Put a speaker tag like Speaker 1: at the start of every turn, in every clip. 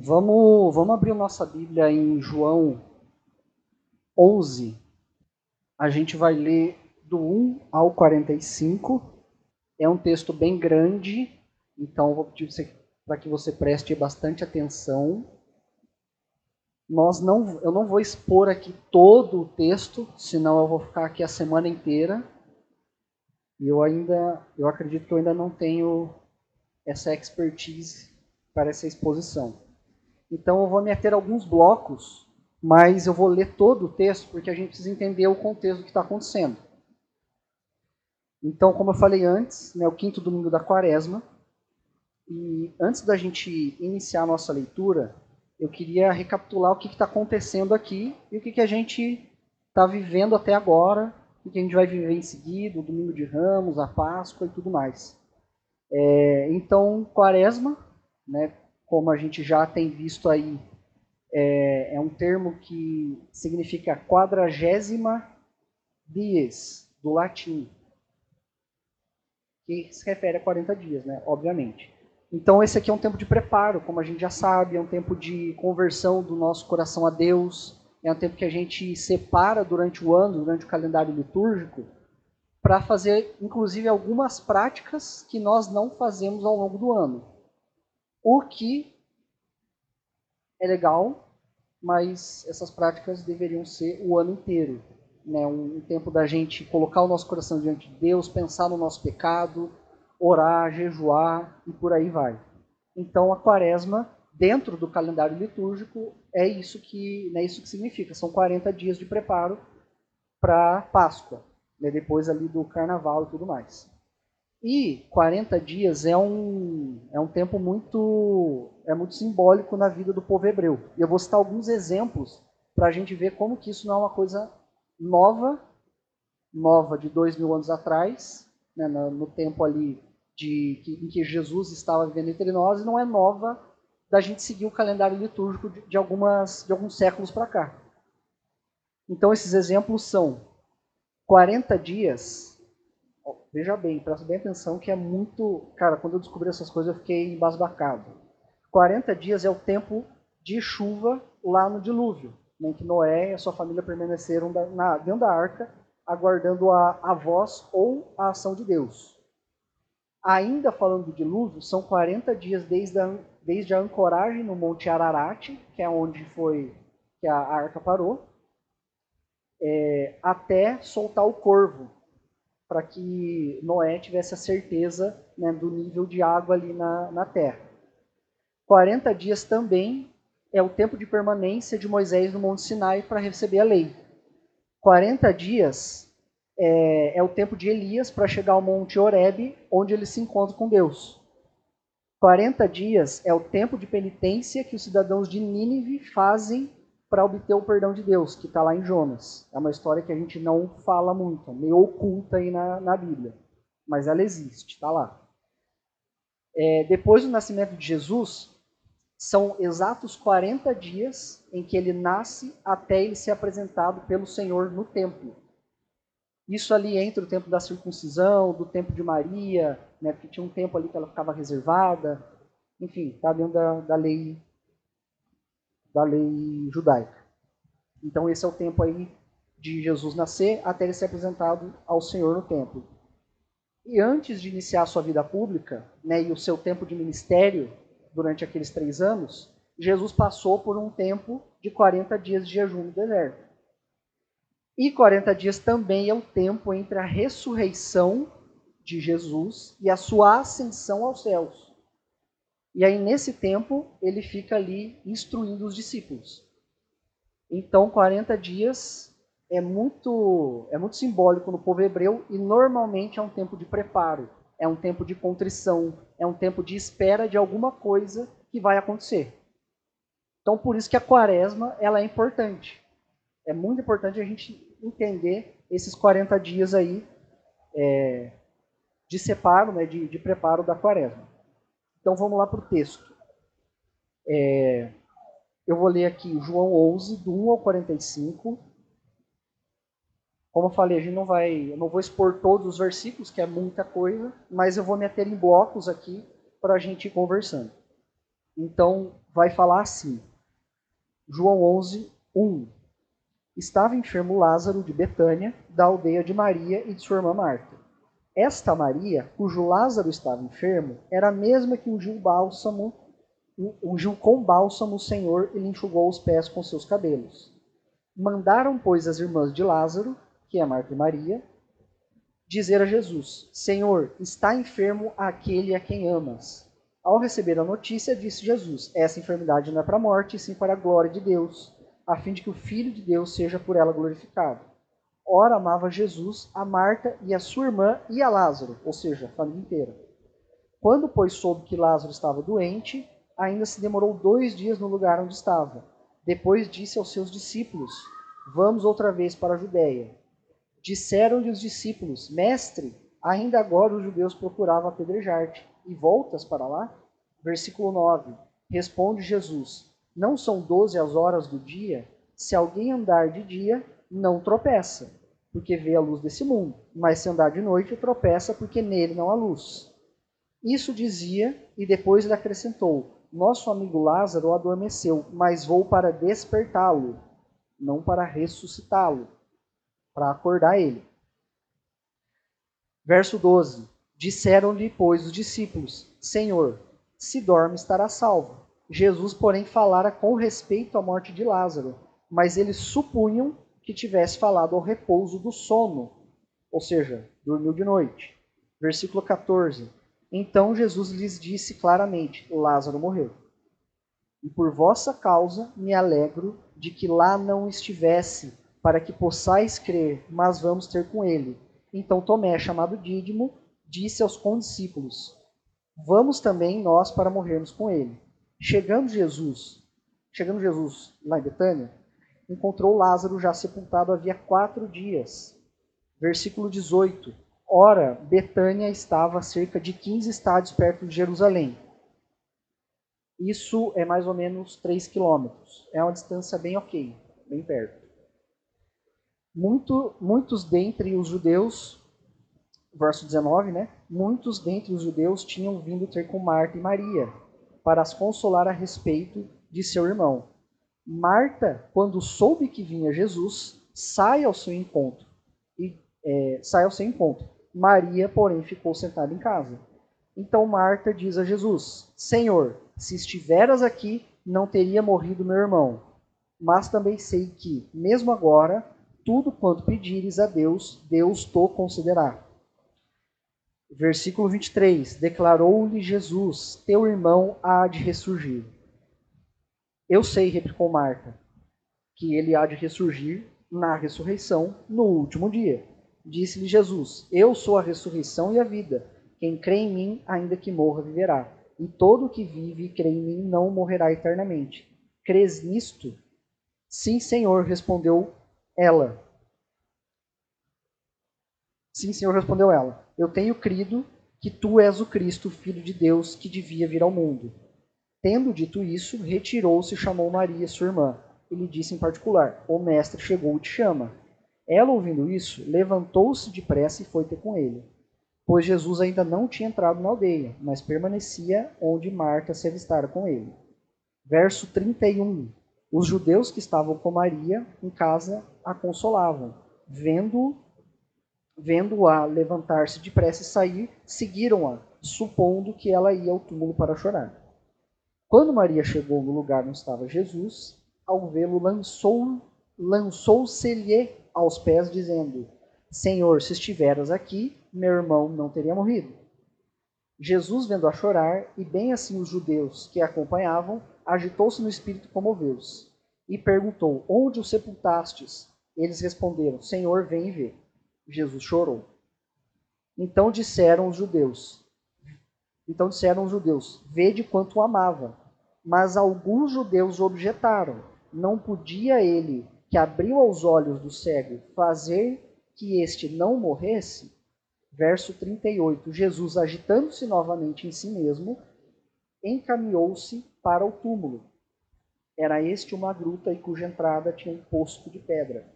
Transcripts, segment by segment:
Speaker 1: Vamos, vamos abrir nossa Bíblia em João 11. A gente vai ler do 1 ao 45. É um texto bem grande, então vou pedir para que você preste bastante atenção. Nós não, eu não vou expor aqui todo o texto, senão eu vou ficar aqui a semana inteira. E eu ainda, eu acredito que eu ainda não tenho essa expertise para essa exposição. Então eu vou meter alguns blocos, mas eu vou ler todo o texto porque a gente precisa entender o contexto do que está acontecendo. Então, como eu falei antes, né, o quinto domingo da quaresma, e antes da gente iniciar a nossa leitura, eu queria recapitular o que está acontecendo aqui e o que, que a gente está vivendo até agora, o que a gente vai viver em seguida, o domingo de ramos, a Páscoa e tudo mais. É, então, quaresma, né, como a gente já tem visto aí, é, é um termo que significa quadragésima dies, do latim, que se refere a 40 dias, né, obviamente. Então esse aqui é um tempo de preparo, como a gente já sabe, é um tempo de conversão do nosso coração a Deus, é um tempo que a gente separa durante o ano, durante o calendário litúrgico, para fazer, inclusive, algumas práticas que nós não fazemos ao longo do ano. O que é legal, mas essas práticas deveriam ser o ano inteiro. Né? Um, tempo da gente colocar o nosso coração diante de Deus, pensar no nosso pecado, orar, jejuar e por aí vai. Então a quaresma, dentro do calendário litúrgico, é isso que, é isso que significa. São 40 dias de preparo para Páscoa, né? depois ali do carnaval e tudo mais. E 40 dias é um, é um tempo muito, é muito simbólico na vida do povo hebreu. E eu vou citar alguns exemplos para a gente ver como que isso não é uma coisa nova, nova de dois mil anos atrás, né, no, tempo ali de, que, em que Jesus estava vivendo entre nós, e não é nova da gente seguir o calendário litúrgico de, de algumas, de alguns séculos para cá. Então esses exemplos são 40 dias Veja bem, presta bem atenção que é muito. Cara, quando eu descobri essas coisas eu fiquei embasbacado. 40 dias é o tempo de chuva lá no dilúvio, em que Noé e a sua família permaneceram na, dentro da arca, aguardando a, a voz ou a ação de Deus. Ainda falando do dilúvio, são 40 dias desde a, desde a ancoragem no Monte Ararat, que é onde foi que a arca parou, é, até soltar o corvo, para que Noé tivesse a certeza né, do nível de água ali na, na terra. 40 dias também é o tempo de permanência de Moisés no Monte Sinai para receber a lei. 40 dias é, é o tempo de Elias para chegar ao Monte Horebe, onde ele se encontra com Deus. 40 dias é o tempo de penitência que os cidadãos de Nínive fazem para obter o perdão de Deus, que está lá em Jonas. É uma história que a gente não fala muito, meio oculta aí na, na Bíblia. Mas ela existe, está lá. É, depois do nascimento de Jesus, são exatos 40 dias em que ele nasce até ele ser apresentado pelo Senhor no templo. Isso ali entre o tempo da circuncisão, do tempo de Maria, né, porque tinha um tempo ali que ela ficava reservada. Enfim, está dentro da, da lei da lei judaica. Então esse é o tempo aí de Jesus nascer até ele ser apresentado ao Senhor no templo. E antes de iniciar a sua vida pública, né, e o seu tempo de ministério durante aqueles três anos, Jesus passou por um tempo de 40 dias de jejum no deserto. E 40 dias também é o tempo entre a ressurreição de Jesus e a sua ascensão aos céus. E aí, nesse tempo, ele fica ali instruindo os discípulos. Então, 40 dias é muito, é muito simbólico no povo hebreu e normalmente é um tempo de preparo, é um tempo de contrição, é um tempo de espera de alguma coisa que vai acontecer. Então, por isso que a quaresma ela é importante. É muito importante a gente entender esses 40 dias aí é, de separo, né, de, de preparo da quaresma. Então vamos lá para o texto. É, eu vou ler aqui João 11, do 1 ao 45. Como eu falei, a gente não vai, eu não vou expor todos os versículos, que é muita coisa, mas eu vou meter em blocos aqui para a gente ir conversando. Então, vai falar assim, João 11, 1. Estava enfermo Lázaro de Betânia, da aldeia de Maria e de sua irmã Marta. Esta Maria, cujo Lázaro estava enfermo, era a mesma que ungiu bálsamo, ungiu com bálsamo o Senhor e lhe enxugou os pés com seus cabelos. Mandaram, pois, as irmãs de Lázaro, que é Marta e Maria, dizer a Jesus: Senhor, está enfermo aquele a quem amas. Ao receber a notícia, disse Jesus: Essa enfermidade não é para a morte, sim para a glória de Deus, a fim de que o Filho de Deus seja por ela glorificado. Ora, amava Jesus a Marta e a sua irmã e a Lázaro, ou seja, a família inteira. Quando, pois, soube que Lázaro estava doente, ainda se demorou dois dias no lugar onde estava. Depois disse aos seus discípulos: Vamos outra vez para a Judéia. Disseram-lhe os discípulos: Mestre, ainda agora os judeus procuravam apedrejar-te, e voltas para lá? Versículo 9: Responde Jesus: Não são doze as horas do dia? Se alguém andar de dia, não tropeça, porque vê a luz desse mundo. Mas se andar de noite, tropeça, porque nele não há luz. Isso dizia, e depois ele acrescentou: Nosso amigo Lázaro adormeceu, mas vou para despertá-lo, não para ressuscitá-lo para acordar ele. Verso 12: Disseram-lhe, pois, os discípulos: Senhor, se dorme, estará salvo. Jesus, porém, falara com respeito à morte de Lázaro, mas eles supunham que tivesse falado ao repouso do sono, ou seja, dormiu de noite. Versículo 14: Então Jesus lhes disse claramente: Lázaro morreu. E por vossa causa me alegro de que lá não estivesse para que possais crer, mas vamos ter com ele. Então Tomé, chamado Dídimo, disse aos condiscípulos: Vamos também nós para morrermos com ele. Chegando Jesus, chegando Jesus lá em Betânia, encontrou Lázaro já sepultado havia quatro dias. Versículo 18. Ora, Betânia estava a cerca de 15 estádios perto de Jerusalém. Isso é mais ou menos 3 quilômetros. É uma distância bem ok, bem perto. Muito, muitos dentre os judeus, verso 19, né? Muitos dentre os judeus tinham vindo ter com Marta e Maria para as consolar a respeito de seu irmão. Marta, quando soube que vinha Jesus, sai ao seu encontro e é, sai ao seu encontro. Maria, porém, ficou sentada em casa. Então Marta diz a Jesus: Senhor, se estiveras aqui, não teria morrido meu irmão. Mas também sei que, mesmo agora, tudo quanto pedires a Deus, Deus to concederá. Versículo 23: Declarou-lhe Jesus: Teu irmão há de ressurgir. Eu sei, replicou Marta, que ele há de ressurgir na ressurreição no último dia. Disse-lhe Jesus: Eu sou a ressurreição e a vida. Quem crê em mim, ainda que morra, viverá. E todo que vive e crê em mim não morrerá eternamente. Crês nisto? Sim, Senhor, respondeu ela. Sim, Senhor, respondeu ela. Eu tenho crido que tu és o Cristo, filho de Deus, que devia vir ao mundo. Tendo dito isso, retirou-se e chamou Maria, sua irmã. Ele disse em particular: O mestre chegou e te chama. Ela, ouvindo isso, levantou-se depressa e foi ter com ele. Pois Jesus ainda não tinha entrado na aldeia, mas permanecia onde Marta se avistara com ele. Verso 31. Os judeus que estavam com Maria em casa a consolavam. Vendo, vendo-a levantar-se depressa e sair, seguiram-a, supondo que ela ia ao túmulo para chorar. Quando Maria chegou no lugar onde estava Jesus, ao vê-lo, lançou, lançou-se-lhe aos pés, dizendo: Senhor, se estiveras aqui, meu irmão não teria morrido. Jesus, vendo-a chorar, e bem assim os judeus que a acompanhavam, agitou-se no espírito como comoveu-se, e perguntou: Onde o sepultastes? Eles responderam: Senhor, vem e vê. Jesus chorou. Então disseram os judeus: Então disseram os judeus: Vede quanto o amava. Mas alguns judeus objetaram: Não podia ele, que abriu os olhos do cego, fazer que este não morresse? Verso 38. Jesus, agitando-se novamente em si mesmo, encaminhou-se para o túmulo. Era este uma gruta e cuja entrada tinha um posto de pedra.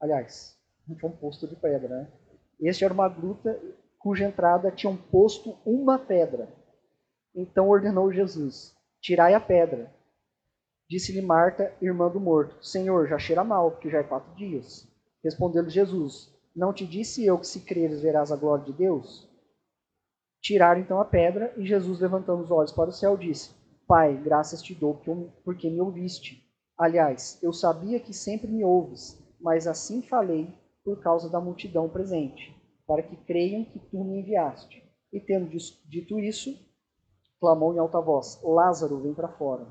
Speaker 1: Aliás, não tinha um posto de pedra, né? Este era uma gruta cuja entrada tinha um posto uma pedra. Então ordenou Jesus: Tirai a pedra. Disse-lhe Marta, irmã do morto: Senhor, já cheira mal, porque já é quatro dias. Respondeu-lhe Jesus: Não te disse eu que se creres verás a glória de Deus? Tiraram então a pedra e Jesus, levantando os olhos para o céu, disse: Pai, graças te dou porque me ouviste. Aliás, eu sabia que sempre me ouves, mas assim falei por causa da multidão presente, para que creiam que tu me enviaste. E tendo dito isso, clamou em alta voz: Lázaro, vem para fora.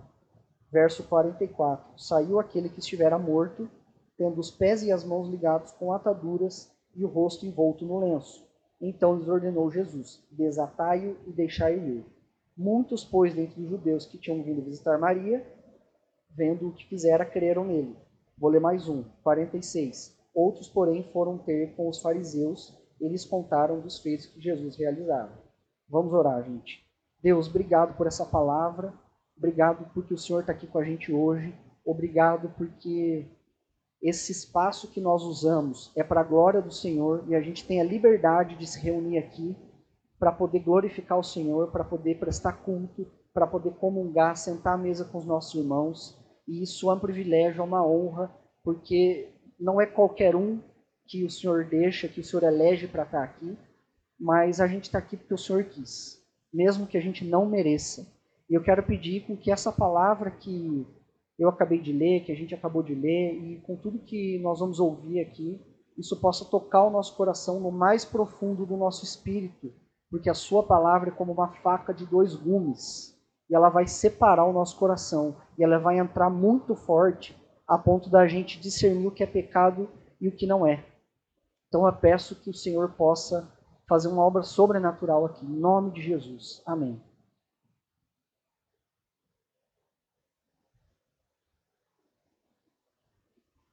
Speaker 1: Verso 44: Saiu aquele que estivera morto, tendo os pés e as mãos ligados com ataduras e o rosto envolto no lenço. Então lhes ordenou Jesus: Desatai-o e deixai-o ir. Muitos, pois, dentre os judeus que tinham vindo visitar Maria, vendo o que fizera, creram nele. Vou ler mais um, 46. Outros, porém, foram ter com os fariseus e lhes contaram dos feitos que Jesus realizava. Vamos orar, gente. Deus, obrigado por essa palavra. Obrigado porque o Senhor está aqui com a gente hoje. Obrigado porque esse espaço que nós usamos é para a glória do Senhor e a gente tem a liberdade de se reunir aqui para poder glorificar o Senhor, para poder prestar culto, para poder comungar, sentar à mesa com os nossos irmãos. E isso é um privilégio, é uma honra, porque não é qualquer um que o Senhor deixa, que o Senhor elege para estar aqui, mas a gente está aqui porque o Senhor quis mesmo que a gente não mereça. E eu quero pedir com que essa palavra que eu acabei de ler, que a gente acabou de ler, e com tudo que nós vamos ouvir aqui, isso possa tocar o nosso coração no mais profundo do nosso espírito, porque a sua palavra é como uma faca de dois gumes, e ela vai separar o nosso coração, e ela vai entrar muito forte a ponto da gente discernir o que é pecado e o que não é. Então eu peço que o Senhor possa fazer uma obra sobrenatural aqui, em nome de Jesus. Amém.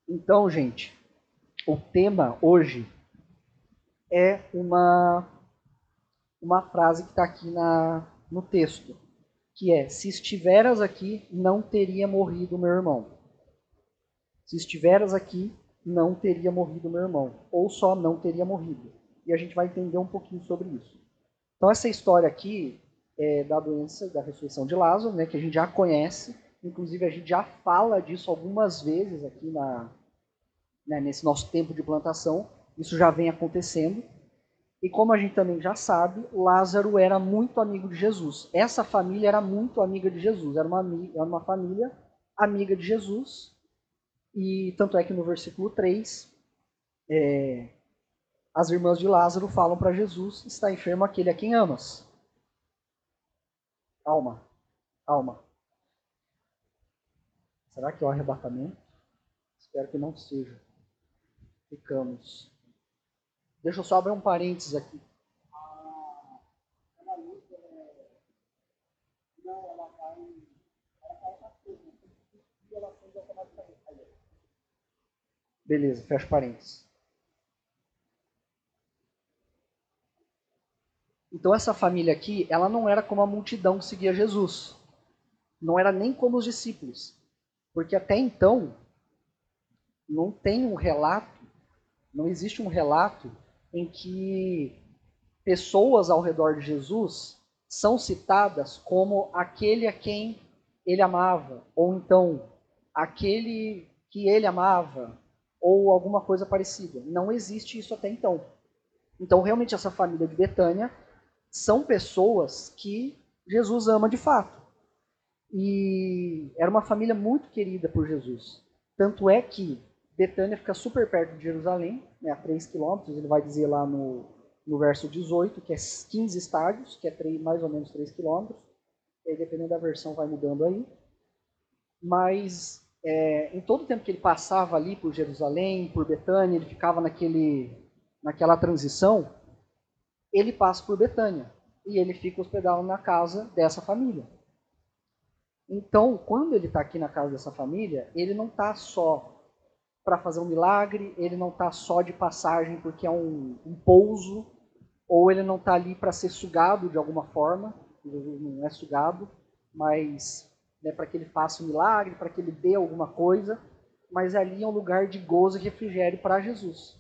Speaker 1: Então, gente, o tema hoje é uma, uma frase que está aqui na, no texto, que é: Se estiveras aqui, não teria morrido meu irmão. Se estiveras aqui, não teria morrido meu irmão. Ou só não teria morrido e a gente vai entender um pouquinho sobre isso. Então, essa história aqui é da doença, da ressurreição de Lázaro, né, que a gente já conhece, inclusive a gente já fala disso algumas vezes aqui na, né, nesse nosso tempo de plantação, isso já vem acontecendo. E como a gente também já sabe, Lázaro era muito amigo de Jesus. Essa família era muito amiga de Jesus, era uma, era uma família amiga de Jesus. E tanto é que no versículo 3, é, as irmãs de Lázaro falam para Jesus: está enfermo aquele a quem amas. Calma, calma. Será que é o arrebatamento? Espero que não seja. Ficamos. Deixa eu só abrir um parênteses aqui. Beleza, fecha parênteses. Então essa família aqui, ela não era como a multidão que seguia Jesus. Não era nem como os discípulos. Porque até então não tem um relato, não existe um relato em que pessoas ao redor de Jesus são citadas como aquele a quem ele amava, ou então aquele que ele amava, ou alguma coisa parecida. Não existe isso até então. Então, realmente, essa família de Betânia são pessoas que Jesus ama de fato. E era uma família muito querida por Jesus. Tanto é que Betânia fica super perto de Jerusalém, né, a 3 quilômetros, ele vai dizer lá no, no verso 18, que é 15 estádios, que é 3, mais ou menos 3 quilômetros. Dependendo da versão, vai mudando aí. Mas é, em todo o tempo que ele passava ali por Jerusalém, por Betânia, ele ficava naquele, naquela transição, ele passa por Betânia e ele fica hospedado na casa dessa família. Então, quando ele está aqui na casa dessa família, ele não está só para fazer um milagre, ele não está só de passagem porque é um, um pouso, ou ele não está ali para ser sugado de alguma forma, Jesus não é sugado, mas né, para que ele faça um milagre, para que ele dê alguma coisa, mas ali é um lugar de gozo e refrigério para Jesus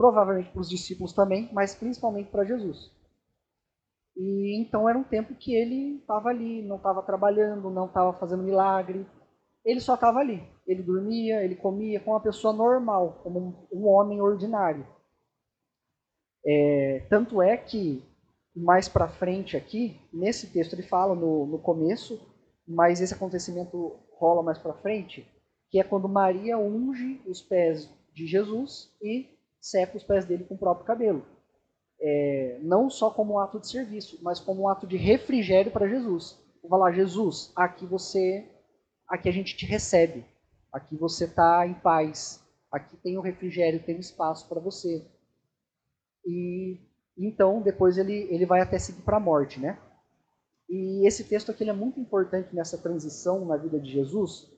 Speaker 1: provavelmente para os discípulos também, mas principalmente para Jesus. E então era um tempo que ele estava ali, não estava trabalhando, não estava fazendo milagre. Ele só estava ali. Ele dormia, ele comia como uma pessoa normal, como um, homem ordinário. É, tanto é que mais para frente aqui, nesse texto ele fala no, no começo, mas esse acontecimento rola mais para frente, que é quando Maria unge os pés de Jesus e seca os pés dele com o próprio cabelo. É, não só como um ato de serviço, mas como um ato de refrigério para Jesus. Vou falar, Jesus, aqui você, aqui a gente te recebe, aqui você está em paz, aqui tem o refrigério, tem espaço para você. E então depois ele, ele vai até seguir para a morte, né? E esse texto aqui é muito importante nessa transição na vida de Jesus,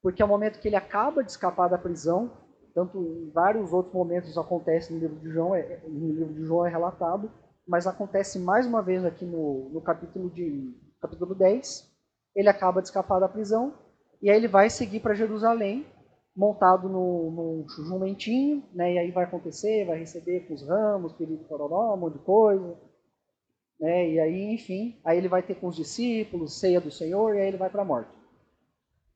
Speaker 1: porque é o momento que ele acaba de escapar da prisão, tanto em vários outros momentos acontece no livro de João, é, no livro de João é relatado, mas acontece mais uma vez aqui no, no capítulo de capítulo 10. Ele acaba de escapar da prisão e aí ele vai seguir para Jerusalém, montado no, no jumentinho, né? E aí vai acontecer, vai receber com os ramos, perigo cororó, um monte de coisa, né? E aí, enfim, aí ele vai ter com os discípulos, ceia do Senhor, e aí ele vai para a morte.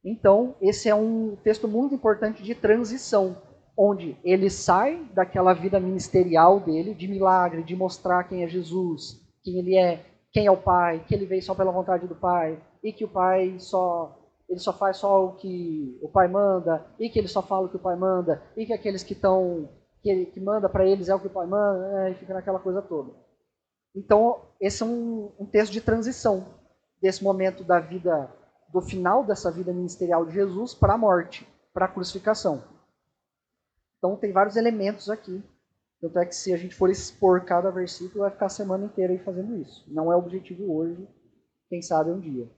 Speaker 1: Então, esse é um texto muito importante de transição, onde ele sai daquela vida ministerial dele, de milagre, de mostrar quem é Jesus, quem ele é, quem é o Pai, que ele veio só pela vontade do Pai, e que o Pai só ele só faz só o que o pai manda, e que ele só fala o que o pai manda, e que aqueles que estão que, que manda para eles é o que o pai manda, né, e fica naquela coisa toda. Então, esse é um, um texto de transição desse momento da vida, do final dessa vida ministerial de Jesus para a morte, para a crucificação. Então, tem vários elementos aqui. Tanto é que se a gente for expor cada versículo, vai ficar a semana inteira aí fazendo isso. Não é o objetivo hoje, quem sabe um dia.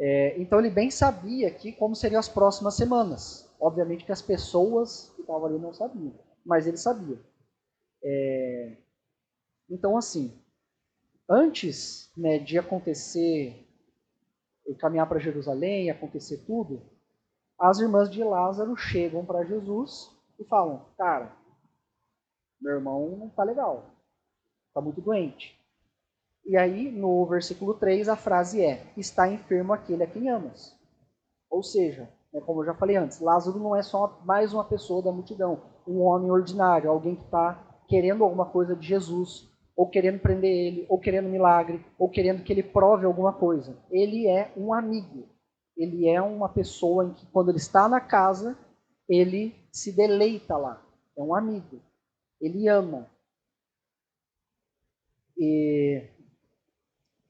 Speaker 1: É, então ele bem sabia que como seriam as próximas semanas. Obviamente que as pessoas que estavam ali não sabiam, mas ele sabia. É, então assim, antes né, de acontecer, caminhar para Jerusalém, acontecer tudo, as irmãs de Lázaro chegam para Jesus e falam: Cara, meu irmão não está legal, está muito doente. E aí, no versículo 3, a frase é: Está enfermo aquele a quem amas. Ou seja, né, como eu já falei antes, Lázaro não é só mais uma pessoa da multidão, um homem ordinário, alguém que está querendo alguma coisa de Jesus, ou querendo prender ele, ou querendo milagre, ou querendo que ele prove alguma coisa. Ele é um amigo. Ele é uma pessoa em que, quando ele está na casa, ele se deleita lá. É um amigo. Ele ama. E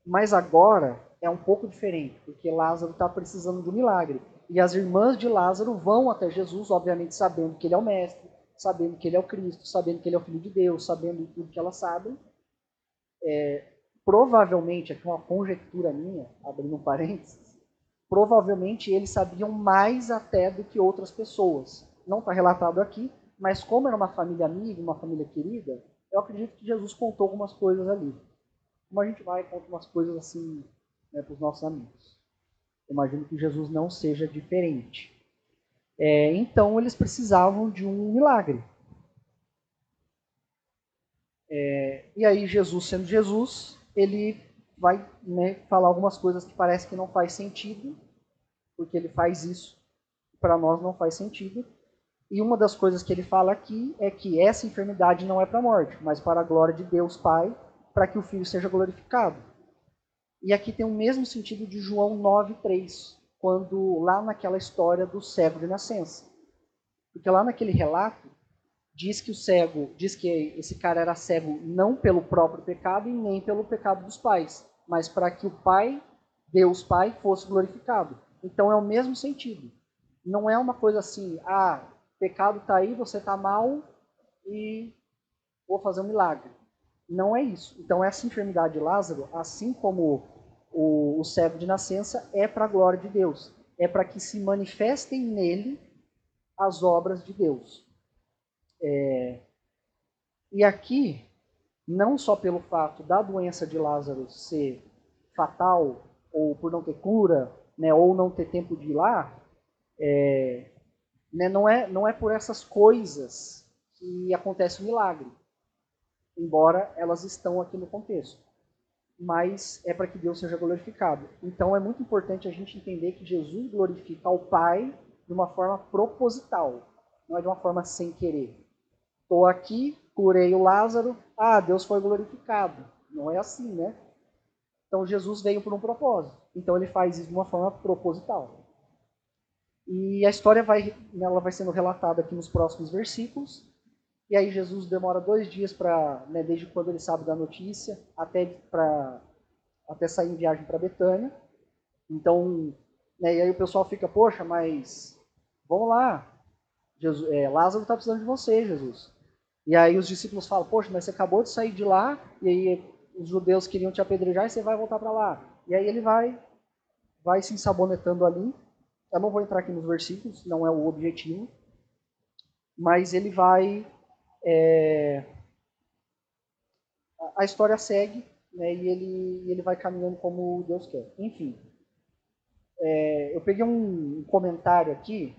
Speaker 1: mas agora é um pouco diferente, porque Lázaro está precisando de um milagre. E as irmãs de Lázaro vão até Jesus, obviamente sabendo que ele é o mestre, sabendo que ele é o Cristo, sabendo que ele é o Filho de Deus, sabendo tudo que elas sabem. É, provavelmente, aqui uma conjectura minha, abrindo um parênteses, provavelmente eles sabiam mais até do que outras pessoas. Não está relatado aqui, mas como era uma família amiga, uma família querida, eu acredito que Jesus contou algumas coisas ali como a gente vai contar umas coisas assim né, para os nossos amigos. Eu imagino que Jesus não seja diferente. É, então eles precisavam de um milagre. É, e aí Jesus, sendo Jesus, ele vai né, falar algumas coisas que parece que não faz sentido, porque ele faz isso. Para nós não faz sentido. E uma das coisas que ele fala aqui é que essa enfermidade não é para a morte, mas para a glória de Deus Pai, para que o Filho seja glorificado. E aqui tem o mesmo sentido de João 9,3, quando lá naquela história do cego de nascença. Porque lá naquele relato, diz que o cego, diz que esse cara era cego não pelo próprio pecado e nem pelo pecado dos pais, mas para que o Pai, Deus Pai, fosse glorificado. Então é o mesmo sentido. Não é uma coisa assim, ah, pecado está aí, você está mal e vou fazer um milagre. Não é isso. Então, essa enfermidade de Lázaro, assim como o, o cego de nascença, é para a glória de Deus. É para que se manifestem nele as obras de Deus. É... E aqui, não só pelo fato da doença de Lázaro ser fatal, ou por não ter cura, né, ou não ter tempo de ir lá, é, né, não, é, não é por essas coisas que acontece o milagre embora elas estão aqui no contexto. mas é para que Deus seja glorificado. Então é muito importante a gente entender que Jesus glorifica ao Pai de uma forma proposital, não é de uma forma sem querer. Estou aqui, curei o Lázaro, ah, Deus foi glorificado. Não é assim, né? Então Jesus veio por um propósito. Então ele faz isso de uma forma proposital. E a história vai, ela vai sendo relatada aqui nos próximos versículos. E aí Jesus demora dois dias para, né, desde quando ele sabe da notícia, até para até sair em viagem para Betânia. Então, né, e aí o pessoal fica, poxa, mas vamos lá, Jesus, é, Lázaro está precisando de você, Jesus. E aí os discípulos falam, poxa, mas você acabou de sair de lá, e aí os judeus queriam te apedrejar e você vai voltar para lá. E aí ele vai, vai se ensabonetando ali. Eu não vou entrar aqui nos versículos, não é o objetivo. Mas ele vai é, a história segue né, e ele, ele vai caminhando como Deus quer. Enfim, é, eu peguei um, comentário aqui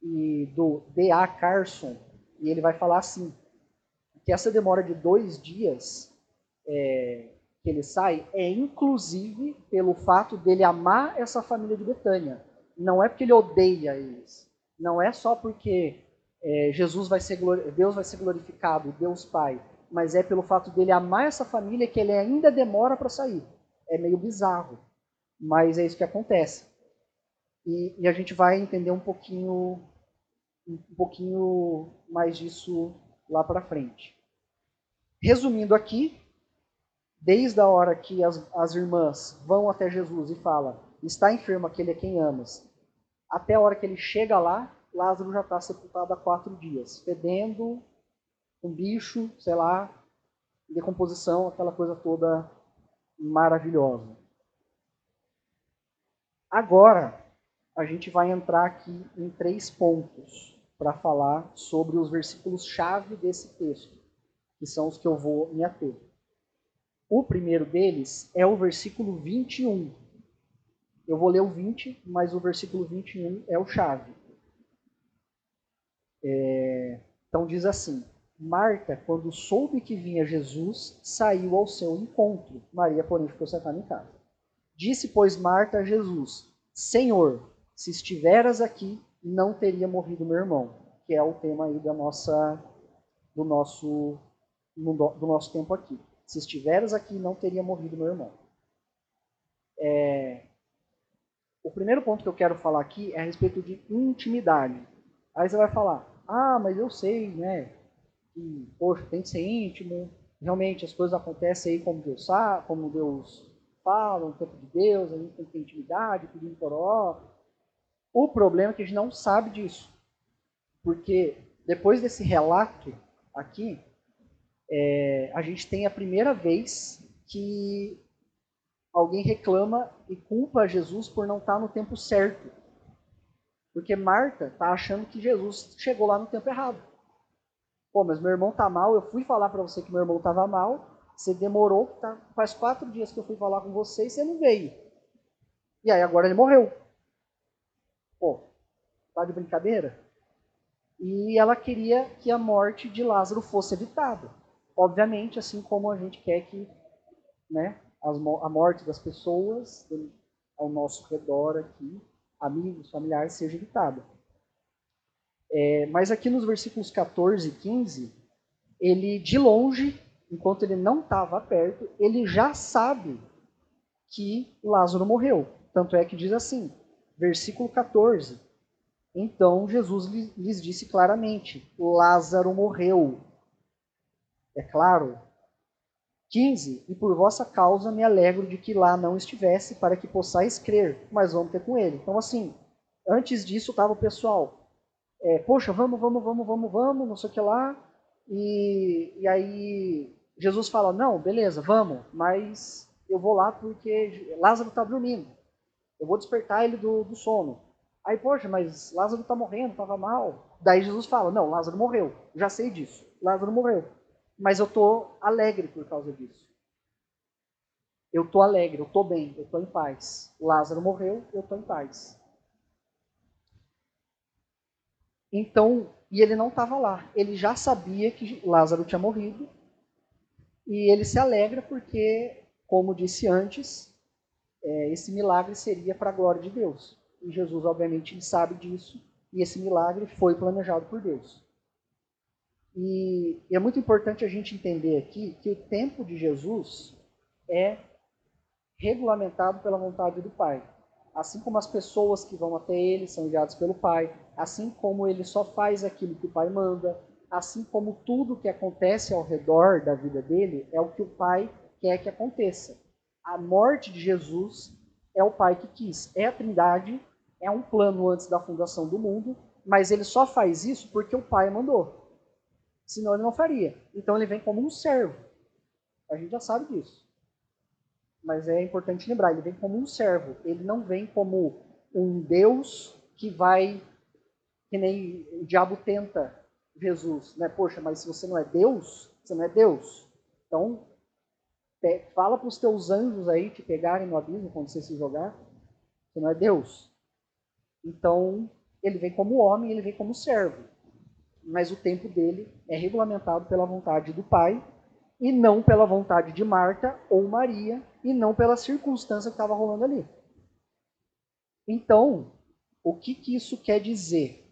Speaker 1: e do D.A. Carson e ele vai falar assim, que essa demora de dois dias é, que ele sai é inclusive pelo fato dele amar essa família de Betânia. Não é porque ele odeia eles. Não é só porque é, Jesus vai ser Deus vai ser glorificado, Deus Pai, mas é pelo fato dele amar essa família que ele ainda demora para sair. É meio bizarro, mas é isso que acontece. E, e, a gente vai entender um pouquinho um pouquinho mais disso lá para frente. Resumindo aqui, desde a hora que as, as irmãs vão até Jesus e falam, está enfermo aquele a quem amas, até a hora que ele chega lá, Lázaro já está sepultado há quatro dias, fedendo, um bicho, sei lá, decomposição, aquela coisa toda maravilhosa. Agora, a gente vai entrar aqui em três pontos para falar sobre os versículos-chave desse texto, que são os que eu vou me ater. O primeiro deles é o versículo 21. Eu vou ler o 20, mas o versículo 21 é o chave. É, então diz assim: Marta, quando soube que vinha Jesus, saiu ao seu encontro. Maria, porém, ficou sentada em casa. Disse, pois, Marta a Jesus: Senhor, se estiveras aqui, não teria morrido meu irmão. Que é o tema aí da nossa, do nosso, do nosso tempo aqui. Se estiveras aqui, não teria morrido meu irmão. É, o primeiro ponto que eu quero falar aqui é a respeito de intimidade. Aí você vai falar, ah, mas eu sei, né? Que, poxa, tem que ser íntimo. Realmente as coisas acontecem aí como Deus sabe, como Deus fala, no tempo de Deus, a gente tem que ter intimidade, pedir poró. O problema é que a gente não sabe disso. Porque depois desse relato aqui, é, a gente tem a primeira vez que alguém reclama e culpa Jesus por não estar no tempo certo. Porque Marta está achando que Jesus chegou lá no tempo errado. Pô, mas meu irmão tá mal, eu fui falar para você que meu irmão estava mal, você demorou, tá, faz quatro dias que eu fui falar com você e você não veio. E aí agora ele morreu. Pô, tá de brincadeira? E ela queria que a morte de Lázaro fosse evitada. Obviamente, assim como a gente quer que né, a morte das pessoas ao nosso redor aqui amigos, familiares, seja evitada. É, mas aqui nos versículos 14 e 15, ele de longe, enquanto ele não estava perto, ele já sabe que Lázaro morreu. Tanto é que diz assim, versículo 14. Então Jesus lhes disse claramente: Lázaro morreu. É claro, 15. E por vossa causa me alegro de que lá não estivesse, para que possais crer, mas vamos ter com ele. Então, assim, antes disso estava o pessoal, é, poxa, vamos, vamos, vamos, vamos, vamos, não sei o que lá. E, e aí Jesus fala, não, beleza, vamos, mas eu vou lá porque Lázaro está dormindo. Eu vou despertar ele do, do sono. Aí, poxa, mas Lázaro está morrendo, estava mal. Daí Jesus fala, não, Lázaro morreu. Já sei disso. Lázaro morreu mas eu estou alegre por causa disso. Eu estou alegre, eu estou bem, eu estou em paz. Lázaro morreu, eu estou em paz. Então, e ele não estava lá. Ele já sabia que Lázaro tinha morrido. E ele se alegra porque como disse antes, é, esse milagre seria para a glória de Deus. E Jesus, obviamente, ele sabe disso, e esse milagre foi planejado por Deus. E, e é muito importante a gente entender aqui que o tempo de Jesus é regulamentado pela vontade do Pai. Assim como as pessoas que vão até ele são enviadas pelo Pai, assim como ele só faz aquilo que o Pai manda, assim como tudo que acontece ao redor da vida dele é o que o Pai quer que aconteça. A morte de Jesus é o Pai que quis. É a Trindade, é um plano antes da fundação do mundo, mas ele só faz isso porque o Pai mandou. Senão ele não faria. Então ele vem como um servo. A gente já sabe disso. Mas é importante lembrar, ele vem como um servo. Ele não vem como um Deus que vai, que nem o diabo tenta Jesus, né? Poxa, mas se você não é Deus, você não é Deus. Então, fala para os teus anjos aí te pegarem no abismo quando você se jogar. Você não é Deus. Então, ele vem como homem, ele vem como servo. Mas o tempo dele é regulamentado pela vontade do Pai e não pela vontade de Marta ou Maria e não pela circunstância que estava rolando ali. Então, o que, que isso quer dizer?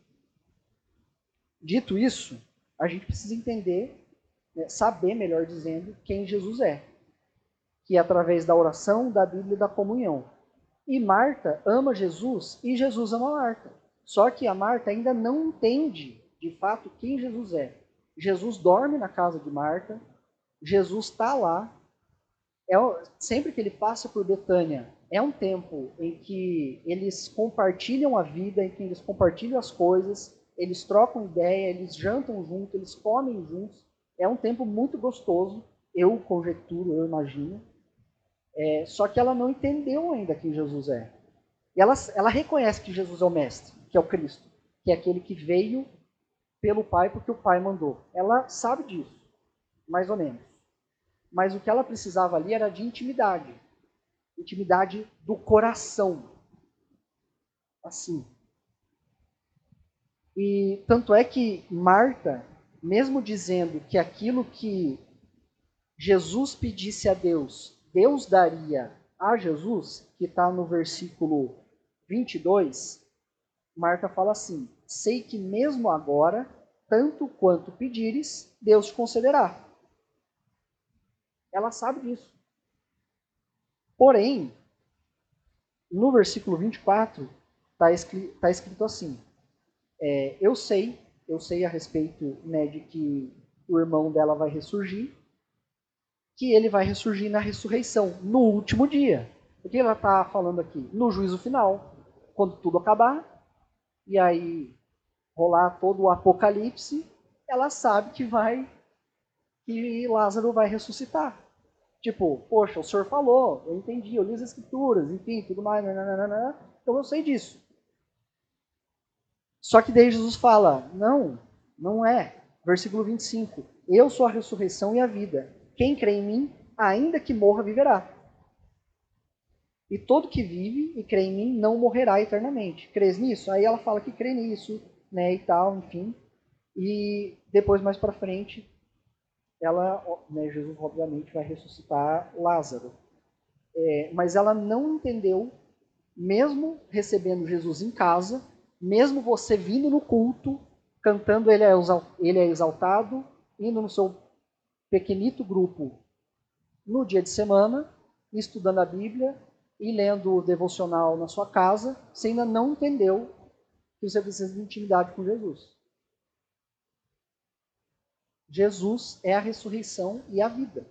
Speaker 1: Dito isso, a gente precisa entender, né, saber, melhor dizendo, quem Jesus é. Que é através da oração, da Bíblia e da comunhão. E Marta ama Jesus e Jesus ama Marta. Só que a Marta ainda não entende, de fato, quem Jesus é. Jesus dorme na casa de Marta, Jesus está lá. É, sempre que ele passa por Betânia, é um tempo em que eles compartilham a vida, em que eles compartilham as coisas, eles trocam ideia, eles jantam juntos, eles comem juntos. É um tempo muito gostoso, eu conjecturo, eu imagino. É, só que ela não entendeu ainda quem Jesus é. E ela, ela reconhece que Jesus é o Mestre, que é o Cristo, que é aquele que veio pelo Pai porque o Pai mandou. Ela sabe disso, mais ou menos. Mas o que ela precisava ali era de intimidade. Intimidade do coração. Assim. E tanto é que Marta, mesmo dizendo que aquilo que Jesus pedisse a Deus, Deus daria a Jesus, que está no versículo 22, Marta fala assim: Sei que mesmo agora, tanto quanto pedires, Deus te concederá. Ela sabe disso. Porém, no versículo 24, está escrito, tá escrito assim: é, eu sei, eu sei a respeito né, de que o irmão dela vai ressurgir, que ele vai ressurgir na ressurreição, no último dia. O que ela está falando aqui? No juízo final, quando tudo acabar, e aí rolar todo o apocalipse, ela sabe que vai, que Lázaro vai ressuscitar. Tipo, poxa, o senhor falou, eu entendi, eu li as escrituras, enfim, tudo mais, nananana, então eu sei disso. Só que daí Jesus fala: não, não é. Versículo 25: Eu sou a ressurreição e a vida. Quem crê em mim, ainda que morra, viverá. E todo que vive e crê em mim não morrerá eternamente. Crês nisso? Aí ela fala que crê nisso, né, e tal, enfim. E depois, mais para frente, ela, né, Jesus obviamente vai ressuscitar Lázaro. É, mas ela não entendeu, mesmo recebendo Jesus em casa, mesmo você vindo no culto, cantando Ele é, ele é exaltado, indo no seu pequenito grupo no dia de semana, estudando a Bíblia e lendo o devocional na sua casa, você ainda não entendeu que você precisa de intimidade com Jesus. Jesus é a ressurreição e a vida.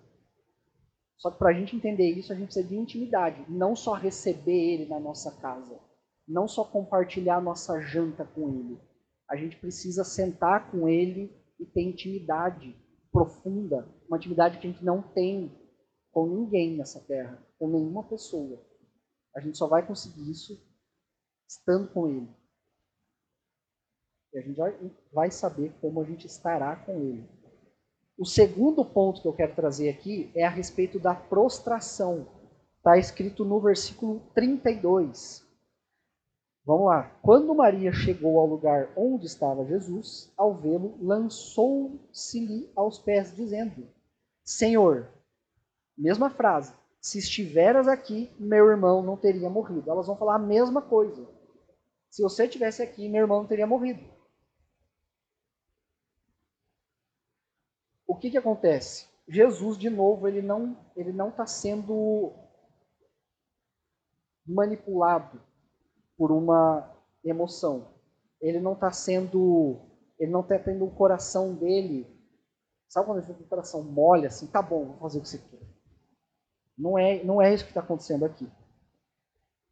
Speaker 1: Só que para a gente entender isso, a gente precisa de intimidade, não só receber Ele na nossa casa não só compartilhar nossa janta com ele. A gente precisa sentar com ele e ter intimidade profunda, uma intimidade que a gente não tem com ninguém nessa terra, com nenhuma pessoa. A gente só vai conseguir isso estando com ele. E a gente vai saber como a gente estará com ele. O segundo ponto que eu quero trazer aqui é a respeito da prostração. Está escrito no versículo 32. Vamos lá. Quando Maria chegou ao lugar onde estava Jesus, ao vê-lo, lançou-se-lhe aos pés, dizendo: Senhor, mesma frase, se estiveras aqui, meu irmão não teria morrido. Elas vão falar a mesma coisa. Se você estivesse aqui, meu irmão não teria morrido. O que, que acontece? Jesus, de novo, ele não ele não está sendo manipulado por uma emoção. Ele não está sendo, ele não está tendo o coração dele. Sabe quando ele tem o coração mole assim? Tá bom, vou fazer o que você quer. Não é, não é isso que está acontecendo aqui.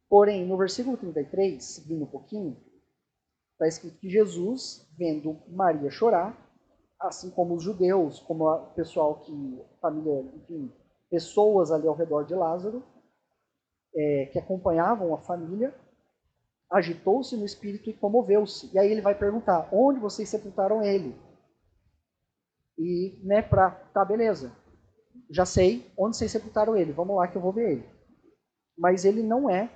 Speaker 1: Porém, no versículo 33, seguindo um pouquinho, está escrito que Jesus, vendo Maria chorar, assim como os judeus, como o pessoal que, família, enfim, pessoas ali ao redor de Lázaro, é, que acompanhavam a família, agitou-se no espírito e comoveu-se. E aí ele vai perguntar: onde vocês sepultaram ele? E, né, para, tá, beleza, já sei onde vocês sepultaram ele, vamos lá que eu vou ver ele. Mas ele não é,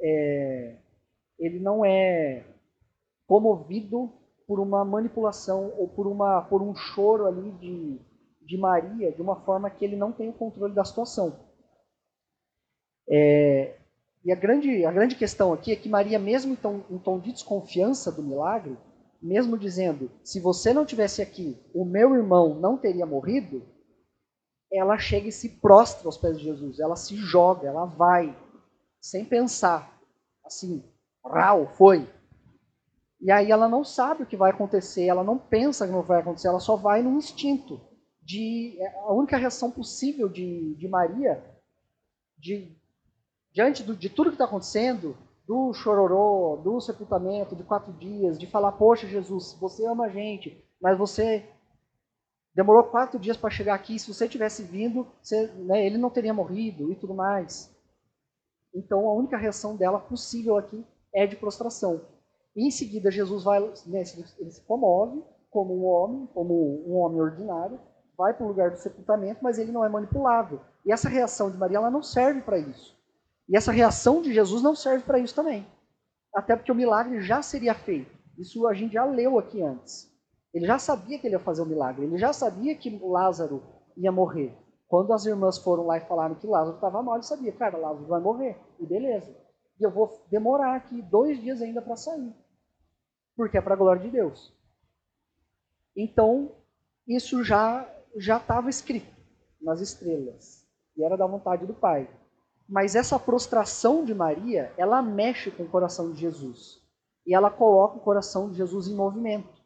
Speaker 1: é ele não é comovido por uma manipulação ou por, uma, por um choro ali de, de Maria, de uma forma que ele não tem o controle da situação. É, e a grande, a grande questão aqui é que Maria, mesmo em tom, em tom de desconfiança do milagre, mesmo dizendo, se você não tivesse aqui, o meu irmão não teria morrido, ela chega e se prostra aos pés de Jesus. Ela se joga, ela vai, sem pensar. Assim, rau, foi. E aí ela não sabe o que vai acontecer, ela não pensa que não vai acontecer, ela só vai no instinto. De, é, a única reação possível de, de Maria, de, diante do, de tudo que está acontecendo, do chororô, do sepultamento, de quatro dias, de falar, poxa Jesus, você ama a gente, mas você demorou quatro dias para chegar aqui, se você tivesse vindo, você, né, ele não teria morrido e tudo mais. Então a única reação dela possível aqui é de prostração. E em seguida Jesus vai, né, ele se comove como um homem, como um homem ordinário, vai para o lugar do sepultamento, mas ele não é manipulável. E essa reação de Maria ela não serve para isso. E essa reação de Jesus não serve para isso também. Até porque o milagre já seria feito. Isso a gente já leu aqui antes. Ele já sabia que ele ia fazer o milagre, ele já sabia que Lázaro ia morrer. Quando as irmãs foram lá e falaram que Lázaro estava mal, ele sabia, cara, Lázaro vai morrer, e beleza. E eu vou demorar aqui dois dias ainda para sair, porque é para a glória de Deus. Então, isso já já estava escrito nas estrelas, e era da vontade do Pai. Mas essa prostração de Maria, ela mexe com o coração de Jesus. E ela coloca o coração de Jesus em movimento.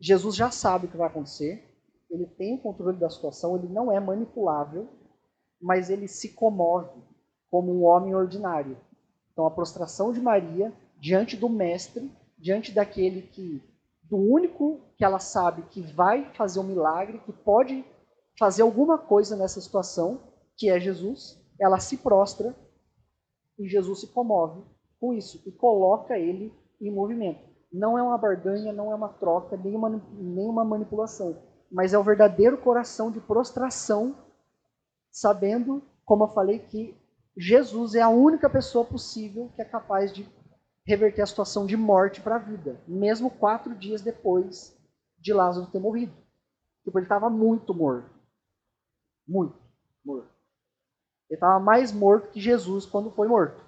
Speaker 1: Jesus já sabe o que vai acontecer, ele tem o controle da situação, ele não é manipulável, mas ele se comove como um homem ordinário. Então a prostração de Maria diante do mestre, diante daquele que do único que ela sabe que vai fazer um milagre, que pode fazer alguma coisa nessa situação, que é Jesus, ela se prostra e Jesus se comove com isso e coloca ele em movimento. Não é uma barganha, não é uma troca, nem uma, nem uma manipulação, mas é o verdadeiro coração de prostração, sabendo, como eu falei, que Jesus é a única pessoa possível que é capaz de reverter a situação de morte para a vida, mesmo quatro dias depois de Lázaro ter morrido. Tipo, ele estava muito morto. Muito morto. Ele estava mais morto que Jesus quando foi morto.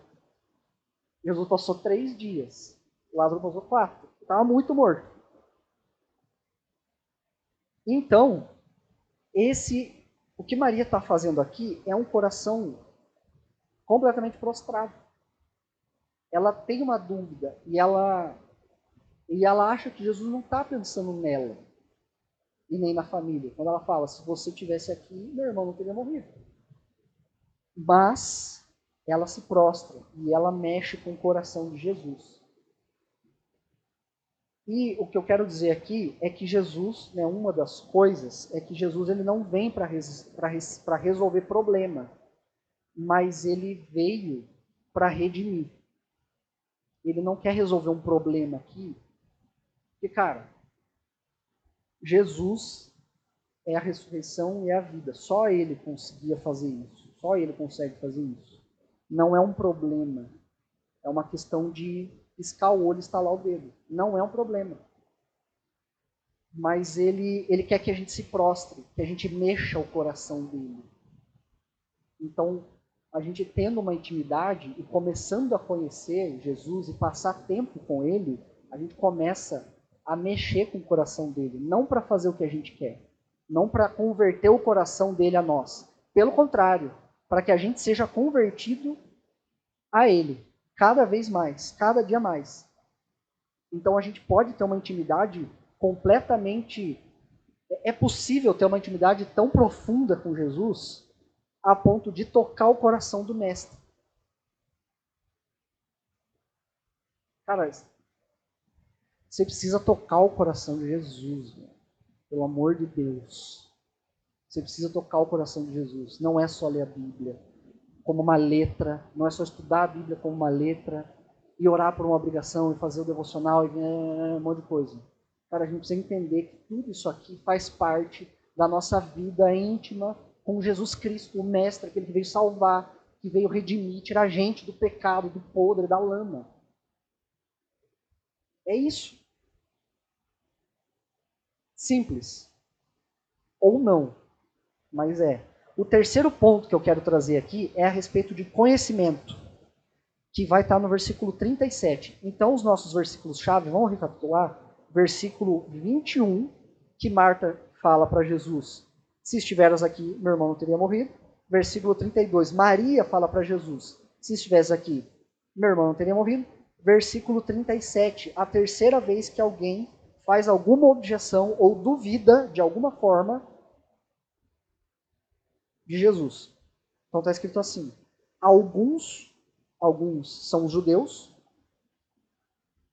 Speaker 1: Jesus passou três dias Lázaro passou quatro. Estava muito morto. Então, esse, o que Maria está fazendo aqui é um coração completamente prostrado. Ela tem uma dúvida e ela e ela acha que Jesus não está pensando nela e nem na família. Quando ela fala, se você tivesse aqui, meu irmão não teria morrido. Mas ela se prostra e ela mexe com o coração de Jesus. E o que eu quero dizer aqui é que Jesus, né, uma das coisas, é que Jesus ele não vem para res, res, resolver problema, mas ele veio para redimir. Ele não quer resolver um problema aqui, porque, cara, Jesus é a ressurreição e a vida. Só ele conseguia fazer isso. Só ele consegue fazer isso. Não é um problema. É uma questão de piscar o olho e estalar o dedo. Não é um problema. Mas ele, ele quer que a gente se prostre, que a gente mexa o coração dele. Então, a gente tendo uma intimidade e começando a conhecer Jesus e passar tempo com ele, a gente começa a mexer com o coração dele, não para fazer o que a gente quer, não para converter o coração dele a nós. Pelo contrário, para que a gente seja convertido a ele, cada vez mais, cada dia mais. Então a gente pode ter uma intimidade completamente. É possível ter uma intimidade tão profunda com Jesus a ponto de tocar o coração do Mestre. Cara, você precisa tocar o coração de Jesus, pelo amor de Deus. Você precisa tocar o coração de Jesus. Não é só ler a Bíblia como uma letra, não é só estudar a Bíblia como uma letra e orar por uma obrigação e fazer o devocional e um monte de coisa. Cara, a gente precisa entender que tudo isso aqui faz parte da nossa vida íntima com Jesus Cristo, o Mestre, aquele que veio salvar, que veio redimir, tirar a gente do pecado, do podre, da lama. É isso. Simples. Ou não, mas é. O terceiro ponto que eu quero trazer aqui é a respeito de conhecimento, que vai estar no versículo 37. Então, os nossos versículos-chave, vamos recapitular? Versículo 21, que Marta fala para Jesus: Se estiveras aqui, meu irmão não teria morrido. Versículo 32, Maria fala para Jesus: Se estivesse aqui, meu irmão não teria morrido. Versículo 37, a terceira vez que alguém faz alguma objeção ou duvida de alguma forma de Jesus. Então está escrito assim: alguns, alguns são judeus,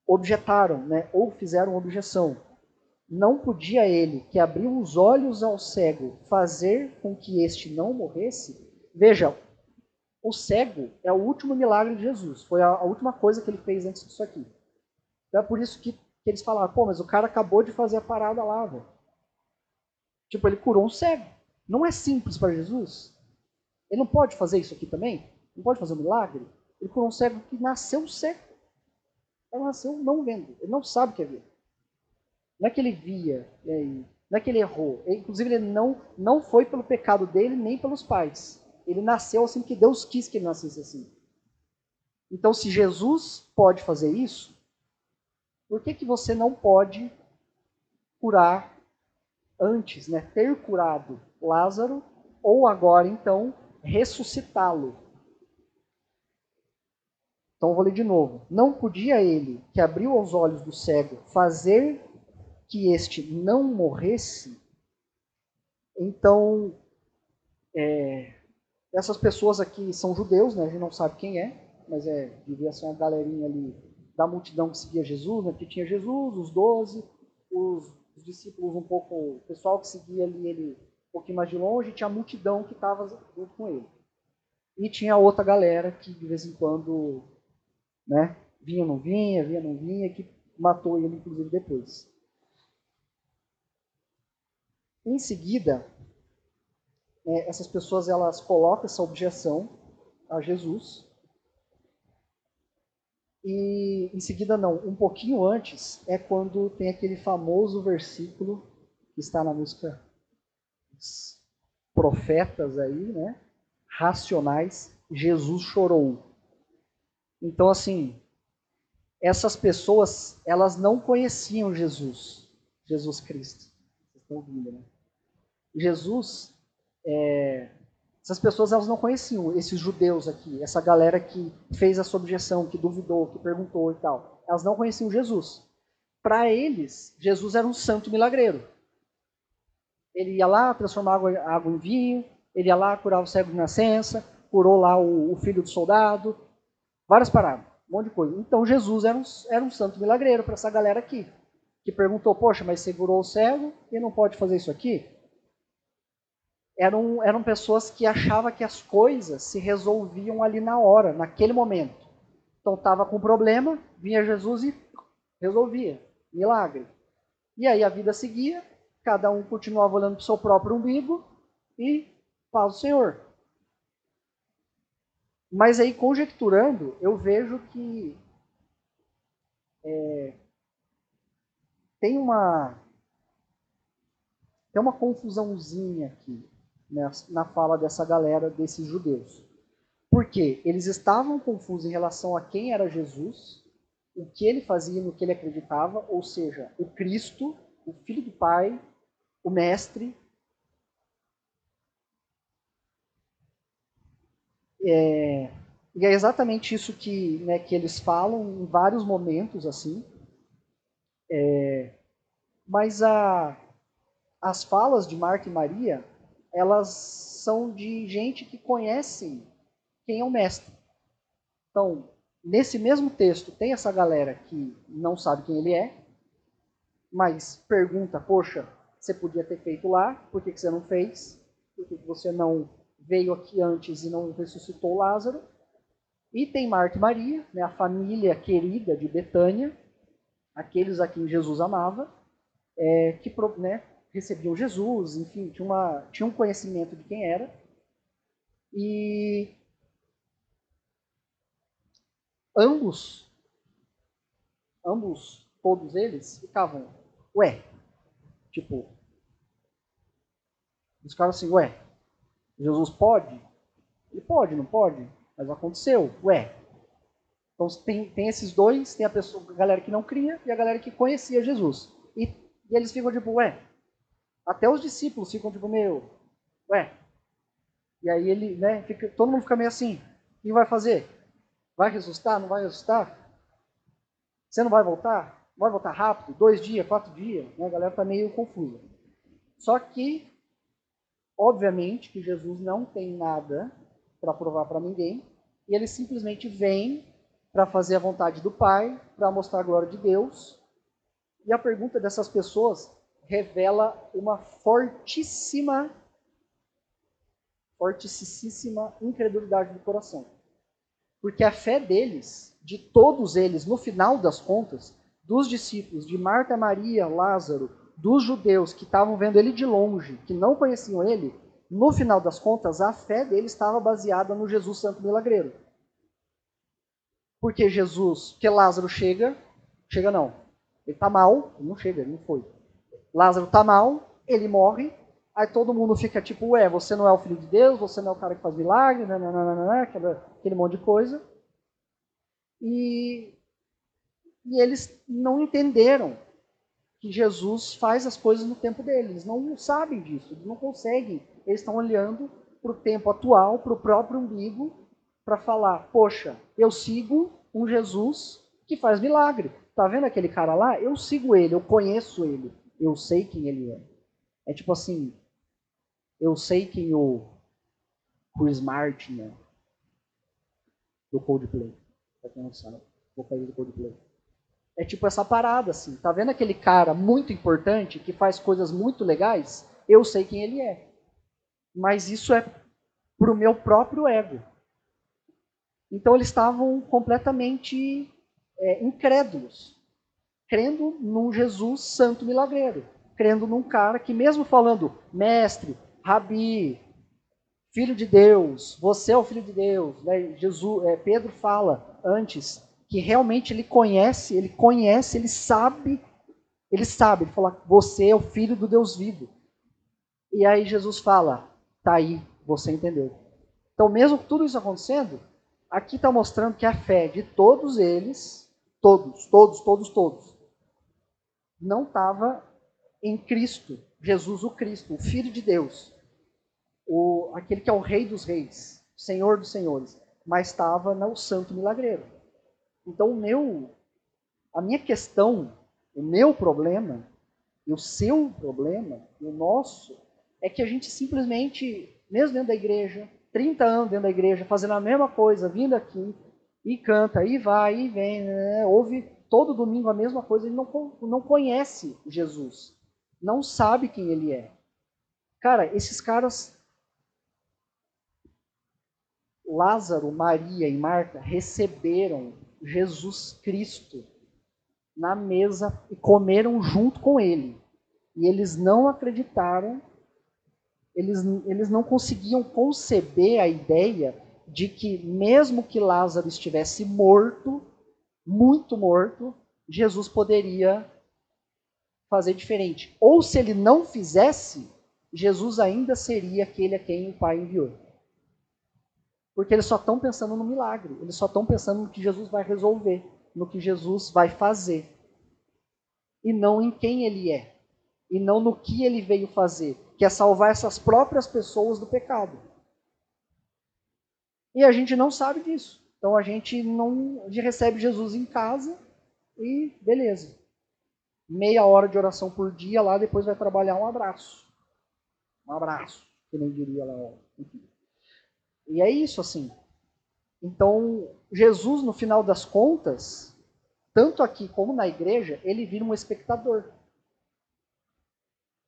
Speaker 1: objetaram, né, ou fizeram objeção. Não podia ele, que abriu os olhos ao cego, fazer com que este não morresse? Veja, o cego é o último milagre de Jesus. Foi a, a última coisa que ele fez antes disso aqui. Então é por isso que que eles falaram, pô, mas o cara acabou de fazer a parada lá, velho. Tipo, ele curou um cego. Não é simples para Jesus? Ele não pode fazer isso aqui também? Não pode fazer um milagre? Ele curou um cego que nasceu cego. Ele nasceu não vendo. Ele não sabe o que é ver. Não é que ele via, não é que ele errou. Inclusive, ele não, não foi pelo pecado dele, nem pelos pais. Ele nasceu assim que Deus quis que ele nascesse assim. Então, se Jesus pode fazer isso, por que, que você não pode curar antes, né? ter curado Lázaro, ou agora então ressuscitá-lo? Então vou ler de novo. Não podia ele, que abriu os olhos do cego, fazer que este não morresse? Então, é, essas pessoas aqui são judeus, né? a gente não sabe quem é, mas é, devia ser uma galerinha ali da multidão que seguia Jesus, né? porque tinha Jesus, os doze, os, os, discípulos um pouco, o pessoal que seguia ali ele pouquinho mais de longe, tinha a multidão que estava junto com ele. E tinha outra galera que de vez em quando né, vinha, não vinha, vinha, não vinha, que matou ele inclusive depois. Em seguida, né, essas pessoas elas colocam essa objeção a Jesus e em seguida, não, um pouquinho antes é quando tem aquele famoso versículo que está na música profetas aí, né? Racionais, Jesus chorou. Então, assim, essas pessoas, elas não conheciam Jesus, Jesus Cristo. Vocês estão ouvindo, né? Jesus, é, essas pessoas elas não conheciam esses judeus aqui, essa galera que fez essa objeção, que duvidou, que perguntou e tal. Elas não conheciam Jesus. Para eles, Jesus era um santo milagreiro. Ele ia lá transformar água, água em vinho, ele ia lá curar o cego de nascença, curou lá o, o filho do soldado, várias paradas, um monte de coisa. Então Jesus era um, era um santo milagreiro para essa galera aqui, que perguntou: Poxa, mas curou o cego e não pode fazer isso aqui? eram, eram pessoas que achavam que as coisas se resolviam ali na hora, naquele momento. Então estava com problema, vinha Jesus e resolvia. Milagre. E aí a vida seguia, cada um continuava olhando para o seu próprio umbigo e paz do Senhor. Mas aí, conjecturando, eu vejo que é, tem uma tem uma confusãozinha aqui né, na fala dessa galera, desses judeus. Porque eles estavam confusos em relação a quem era Jesus, o que ele fazia, no que ele acreditava, ou seja, o Cristo, o Filho do Pai, o Mestre. É, e é exatamente isso que, né, que eles falam em vários momentos, assim. É, mas a, as falas de Marta e Maria, elas são de gente que conhece quem é o mestre. Então, nesse mesmo texto, tem essa galera que não sabe quem ele é, mas pergunta, poxa, você podia ter feito lá, por que, que você não fez? Por que, que você não veio aqui antes e não ressuscitou Lázaro? E tem Marta e Maria, né, a família querida de Betânia, aqueles a quem Jesus amava, é, que né, recebiam Jesus, enfim, tinha, uma, tinha um conhecimento de quem era. E ambos, ambos, todos eles, ficavam, ué, tipo, os caras assim, ué, Jesus pode? Ele pode, não pode? Mas aconteceu, ué. Então tem, tem esses dois, tem a, pessoa, a galera que não cria e a galera que conhecia Jesus. E, e eles ficam tipo, ué, até os discípulos ficam tipo, meu, ué. E aí ele, né, fica, todo mundo fica meio assim, o que vai fazer? Vai ressuscitar? Não vai ressuscitar? Você não vai voltar? Vai voltar rápido? Dois dias, quatro dias? Né? A galera está meio confusa. Só que, obviamente, que Jesus não tem nada para provar para ninguém, e ele simplesmente vem para fazer a vontade do Pai, para mostrar a glória de Deus. E a pergunta dessas pessoas revela uma fortíssima, fortíssima incredulidade do coração. Porque a fé deles, de todos eles, no final das contas, dos discípulos, de Marta, Maria, Lázaro, dos judeus que estavam vendo ele de longe, que não conheciam ele, no final das contas, a fé deles estava baseada no Jesus Santo Milagreiro. Porque Jesus, que Lázaro chega, chega não, ele está mal, ele não chega, ele não foi. Lázaro está mal, ele morre, aí todo mundo fica tipo, ué, você não é o filho de Deus, você não é o cara que faz milagre, nananana, aquele monte de coisa. E, e eles não entenderam que Jesus faz as coisas no tempo deles. Eles não sabem disso, eles não conseguem. Eles estão olhando para o tempo atual, para o próprio umbigo, para falar: poxa, eu sigo um Jesus que faz milagre. Tá vendo aquele cara lá? Eu sigo ele, eu conheço ele, eu sei quem ele é. É tipo assim, eu sei quem o Chris Martin é do Coldplay. Pra quem não sabe, vocalista do Coldplay. É tipo essa parada, assim. Tá vendo aquele cara muito importante que faz coisas muito legais? Eu sei quem ele é. Mas isso é pro meu próprio ego. Então eles estavam completamente é, incrédulos, crendo num Jesus santo milagreiro, crendo num cara que mesmo falando mestre, rabi, filho de Deus, você é o filho de Deus. Né? Jesus, é, Pedro fala antes que realmente ele conhece, ele conhece, ele sabe, ele sabe, ele fala, você é o filho do Deus vivo. E aí Jesus fala, tá aí, você entendeu. Então, mesmo tudo isso acontecendo, aqui está mostrando que a fé de todos eles, todos, todos, todos, todos, não estava em Cristo, Jesus o Cristo, o Filho de Deus o, aquele que é o rei dos reis, senhor dos senhores, mas estava no santo milagreiro. Então o meu, a minha questão, o meu problema, e o seu problema, e o nosso, é que a gente simplesmente, mesmo dentro da igreja, 30 anos dentro da igreja, fazendo a mesma coisa, vindo aqui, e canta, e vai, e vem, né? ouve todo domingo a mesma coisa, ele não, não conhece Jesus, não sabe quem ele é. Cara, esses caras Lázaro, Maria e Marta receberam Jesus Cristo na mesa e comeram junto com ele. E eles não acreditaram, eles, eles não conseguiam conceber a ideia de que, mesmo que Lázaro estivesse morto, muito morto, Jesus poderia fazer diferente. Ou se ele não fizesse, Jesus ainda seria aquele a quem o Pai enviou. Porque eles só estão pensando no milagre, eles só estão pensando no que Jesus vai resolver, no que Jesus vai fazer. E não em quem ele é, e não no que ele veio fazer, que é salvar essas próprias pessoas do pecado. E a gente não sabe disso. Então a gente não a gente recebe Jesus em casa e beleza. Meia hora de oração por dia lá, depois vai trabalhar um abraço. Um abraço, que nem diria lá. E é isso assim. Então, Jesus, no final das contas, tanto aqui como na igreja, ele vira um espectador.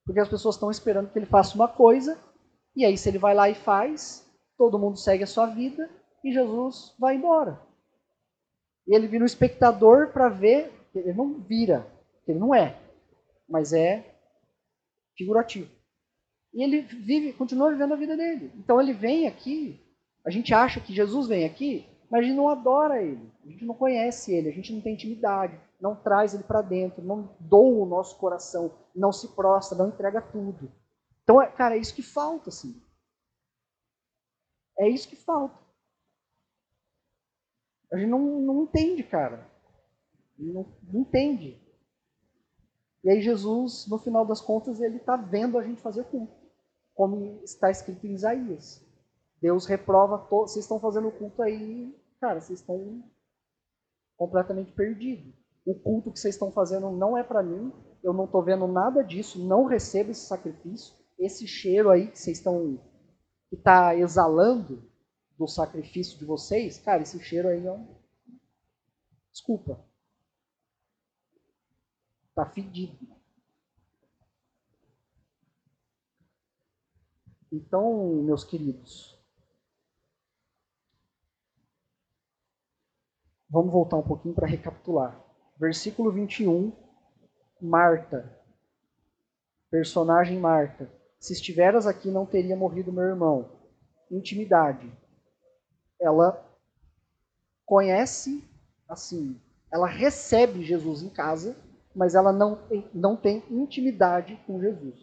Speaker 1: Porque as pessoas estão esperando que ele faça uma coisa, e aí se ele vai lá e faz, todo mundo segue a sua vida e Jesus vai embora. E ele vira um espectador para ver, ele não vira, ele não é, mas é figurativo. E ele vive, continua vivendo a vida dele. Então ele vem aqui, a gente acha que Jesus vem aqui, mas a gente não adora ele, a gente não conhece ele, a gente não tem intimidade, não traz ele para dentro, não doa o nosso coração, não se prostra, não entrega tudo. Então, é, cara, é isso que falta, assim. É isso que falta. A gente não, não entende, cara. Não, não entende. E aí Jesus, no final das contas, ele está vendo a gente fazer culto. Como está escrito em Isaías. Deus reprova, to... vocês estão fazendo culto aí, cara, vocês estão completamente perdidos. O culto que vocês estão fazendo não é para mim, eu não estou vendo nada disso, não recebo esse sacrifício. Esse cheiro aí que vocês estão que está exalando do sacrifício de vocês, cara, esse cheiro aí não. Desculpa. Tá fedido. Então, meus queridos, vamos voltar um pouquinho para recapitular. Versículo 21, Marta. Personagem Marta. Se estiveras aqui, não teria morrido meu irmão. Intimidade. Ela conhece, assim, ela recebe Jesus em casa, mas ela não não tem intimidade com Jesus.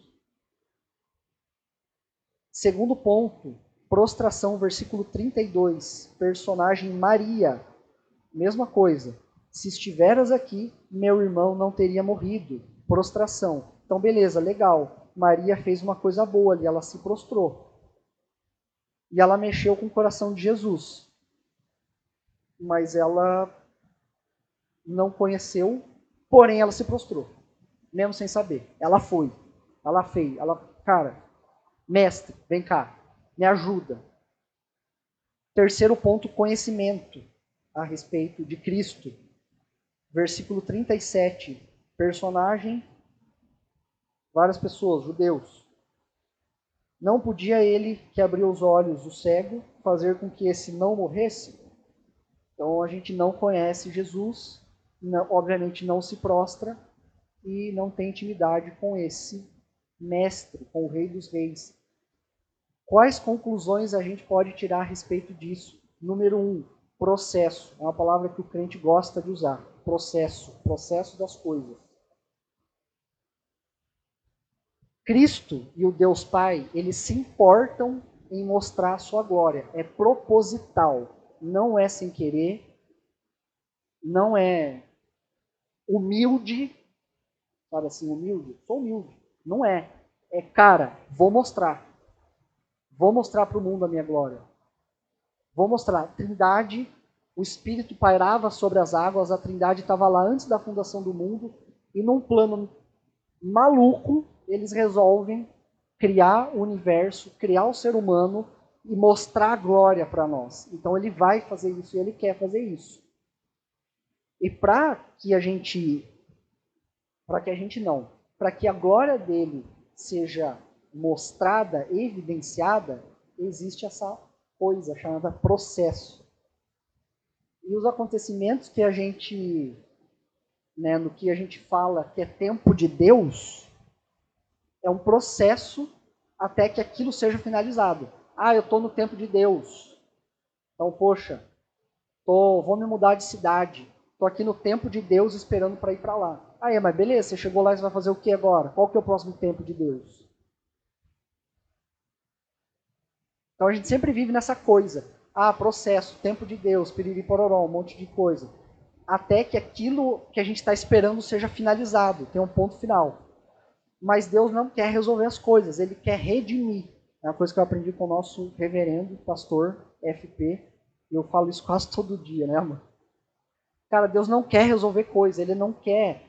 Speaker 1: Segundo ponto, prostração, versículo 32, personagem Maria. Mesma coisa. Se estiveras aqui, meu irmão não teria morrido. Prostração. Então, beleza, legal. Maria fez uma coisa boa ali, ela se prostrou. E ela mexeu com o coração de Jesus. Mas ela não conheceu, porém ela se prostrou, mesmo sem saber. Ela foi, ela fez, ela, cara, mestre, vem cá, me ajuda. Terceiro ponto, conhecimento a respeito de Cristo. Versículo 37, personagem várias pessoas, judeus. Não podia ele, que abriu os olhos do cego, fazer com que esse não morresse? Então a gente não conhece Jesus, não, obviamente não se prostra e não tem intimidade com esse mestre, com o Rei dos Reis. Quais conclusões a gente pode tirar a respeito disso? Número um, processo. É uma palavra que o crente gosta de usar. Processo, processo das coisas. Cristo e o Deus Pai, eles se importam em mostrar a sua glória. É proposital, não é sem querer, não é humilde, sabe assim, humilde? Sou humilde. Não é. É, cara, vou mostrar. Vou mostrar para o mundo a minha glória. Vou mostrar. Trindade, o Espírito pairava sobre as águas, a Trindade estava lá antes da fundação do mundo, e num plano maluco, eles resolvem criar o universo, criar o ser humano e mostrar a glória para nós. Então ele vai fazer isso e ele quer fazer isso. E para que a gente para que a gente não, para que a glória dele seja mostrada, evidenciada, existe essa coisa chamada processo. E os acontecimentos que a gente, né, no que a gente fala que é tempo de Deus, é um processo até que aquilo seja finalizado. Ah, eu estou no tempo de Deus. Então, poxa, tô, vou me mudar de cidade. Estou aqui no tempo de Deus esperando para ir para lá. Ah, é, mas beleza, você chegou lá e vai fazer o que agora? Qual que é o próximo tempo de Deus? Então a gente sempre vive nessa coisa. Ah, processo, tempo de Deus, piriri pororó, um monte de coisa. Até que aquilo que a gente está esperando seja finalizado, tenha um ponto final. Mas Deus não quer resolver as coisas, Ele quer redimir. É uma coisa que eu aprendi com o nosso reverendo, pastor FP, eu falo isso quase todo dia, né, amor? Cara, Deus não quer resolver coisa, Ele não quer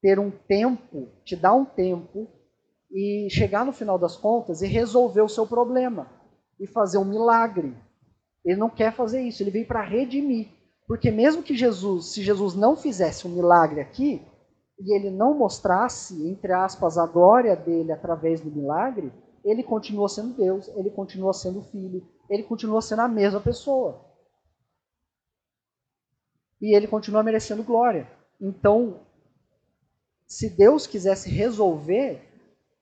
Speaker 1: ter um tempo, te dar um tempo e chegar no final das contas e resolver o seu problema e fazer um milagre. Ele não quer fazer isso, ele veio para redimir. Porque mesmo que Jesus, se Jesus não fizesse um milagre aqui, e ele não mostrasse, entre aspas, a glória dele através do milagre, ele continua sendo Deus, ele continua sendo Filho, ele continua sendo a mesma pessoa. E ele continua merecendo glória. Então, se Deus quisesse resolver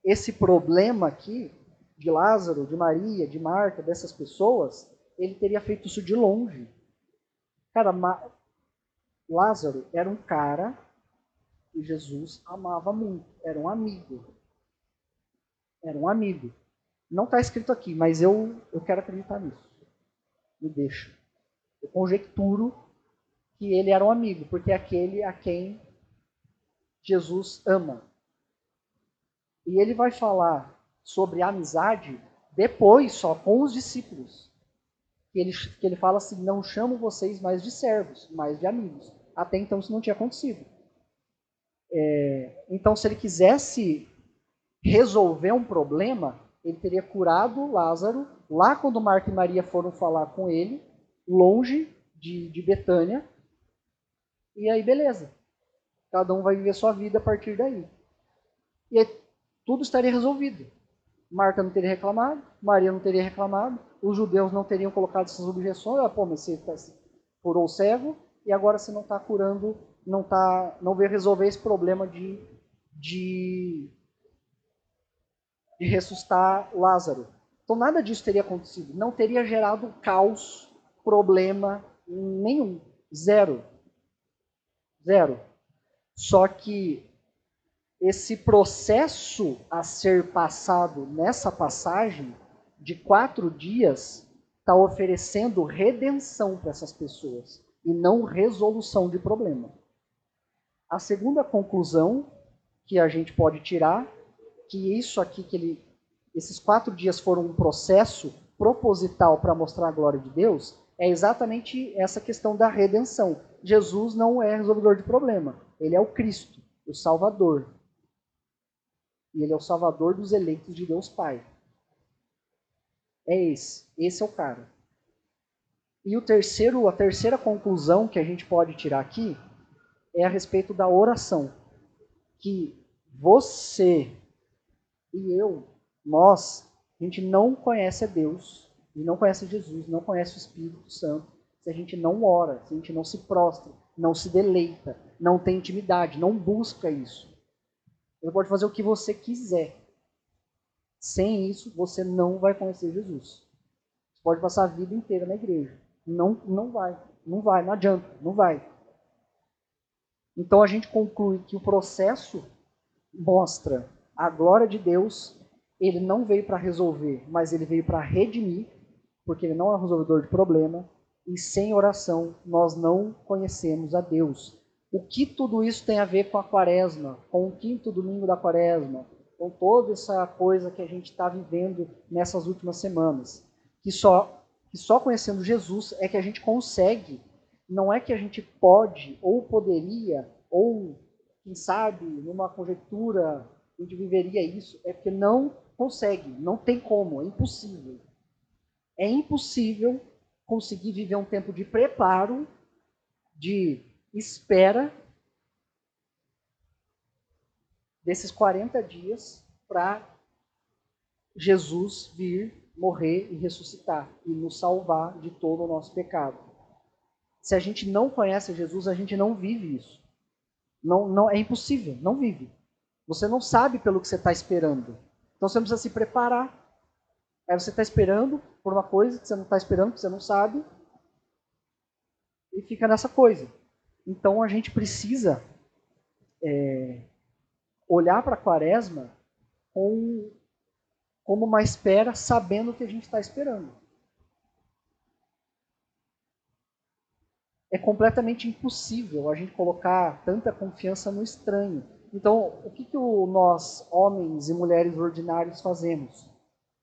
Speaker 1: esse problema aqui de Lázaro, de Maria, de Marta, dessas pessoas, ele teria feito isso de longe. Cara, Ma Lázaro era um cara que Jesus amava muito, era um amigo. Era um amigo. Não está escrito aqui, mas eu, eu quero acreditar nisso. Me deixa. Eu conjecturo que ele era um amigo, porque é aquele a quem Jesus ama. E ele vai falar sobre amizade depois, só com os discípulos. Ele, que ele fala assim: não chamo vocês mais de servos, mais de amigos. Até então isso não tinha acontecido. É, então, se ele quisesse resolver um problema, ele teria curado Lázaro lá quando Marta e Maria foram falar com ele, longe de, de Betânia. E aí, beleza. Cada um vai viver sua vida a partir daí. E aí, tudo estaria resolvido. Marta não teria reclamado, Maria não teria reclamado, os judeus não teriam colocado essas objeções. Ah, pô, mas você tá, curou o cego e agora você não está curando, não tá, não veio resolver esse problema de, de, de ressuscitar Lázaro. Então nada disso teria acontecido. Não teria gerado caos, problema nenhum. Zero. Zero. Só que esse processo a ser passado nessa passagem de quatro dias está oferecendo redenção para essas pessoas e não resolução de problema. A segunda conclusão que a gente pode tirar que isso aqui que ele esses quatro dias foram um processo proposital para mostrar a glória de Deus é exatamente essa questão da redenção. Jesus não é resolvedor de problema, ele é o Cristo, o Salvador. E ele é o salvador dos eleitos de Deus Pai. É esse. Esse é o cara. E o terceiro, a terceira conclusão que a gente pode tirar aqui é a respeito da oração. Que você e eu, nós, a gente não conhece a Deus, e não conhece Jesus, não conhece o Espírito Santo, se a gente não ora, se a gente não se prostra, não se deleita, não tem intimidade, não busca isso. Você pode fazer o que você quiser. Sem isso, você não vai conhecer Jesus. Você pode passar a vida inteira na igreja. Não, não vai. Não vai, não adianta, não vai. Então a gente conclui que o processo mostra a glória de Deus. Ele não veio para resolver, mas ele veio para redimir, porque ele não é um resolvedor de problema. E sem oração nós não conhecemos a Deus. O que tudo isso tem a ver com a quaresma, com o quinto domingo da quaresma, com toda essa coisa que a gente está vivendo nessas últimas semanas? Que só, que só conhecendo Jesus é que a gente consegue, não é que a gente pode ou poderia, ou quem sabe, numa conjectura, a gente viveria isso, é porque não consegue, não tem como, é impossível. É impossível conseguir viver um tempo de preparo, de espera desses 40 dias para Jesus vir, morrer e ressuscitar e nos salvar de todo o nosso pecado. Se a gente não conhece Jesus, a gente não vive isso. Não, não é impossível, não vive. Você não sabe pelo que você está esperando. Então você precisa se preparar. Aí você está esperando por uma coisa que você não está esperando, que você não sabe, e fica nessa coisa. Então a gente precisa é, olhar para a quaresma com, como uma espera sabendo o que a gente está esperando. É completamente impossível a gente colocar tanta confiança no estranho. Então, o que, que o, nós, homens e mulheres ordinários, fazemos?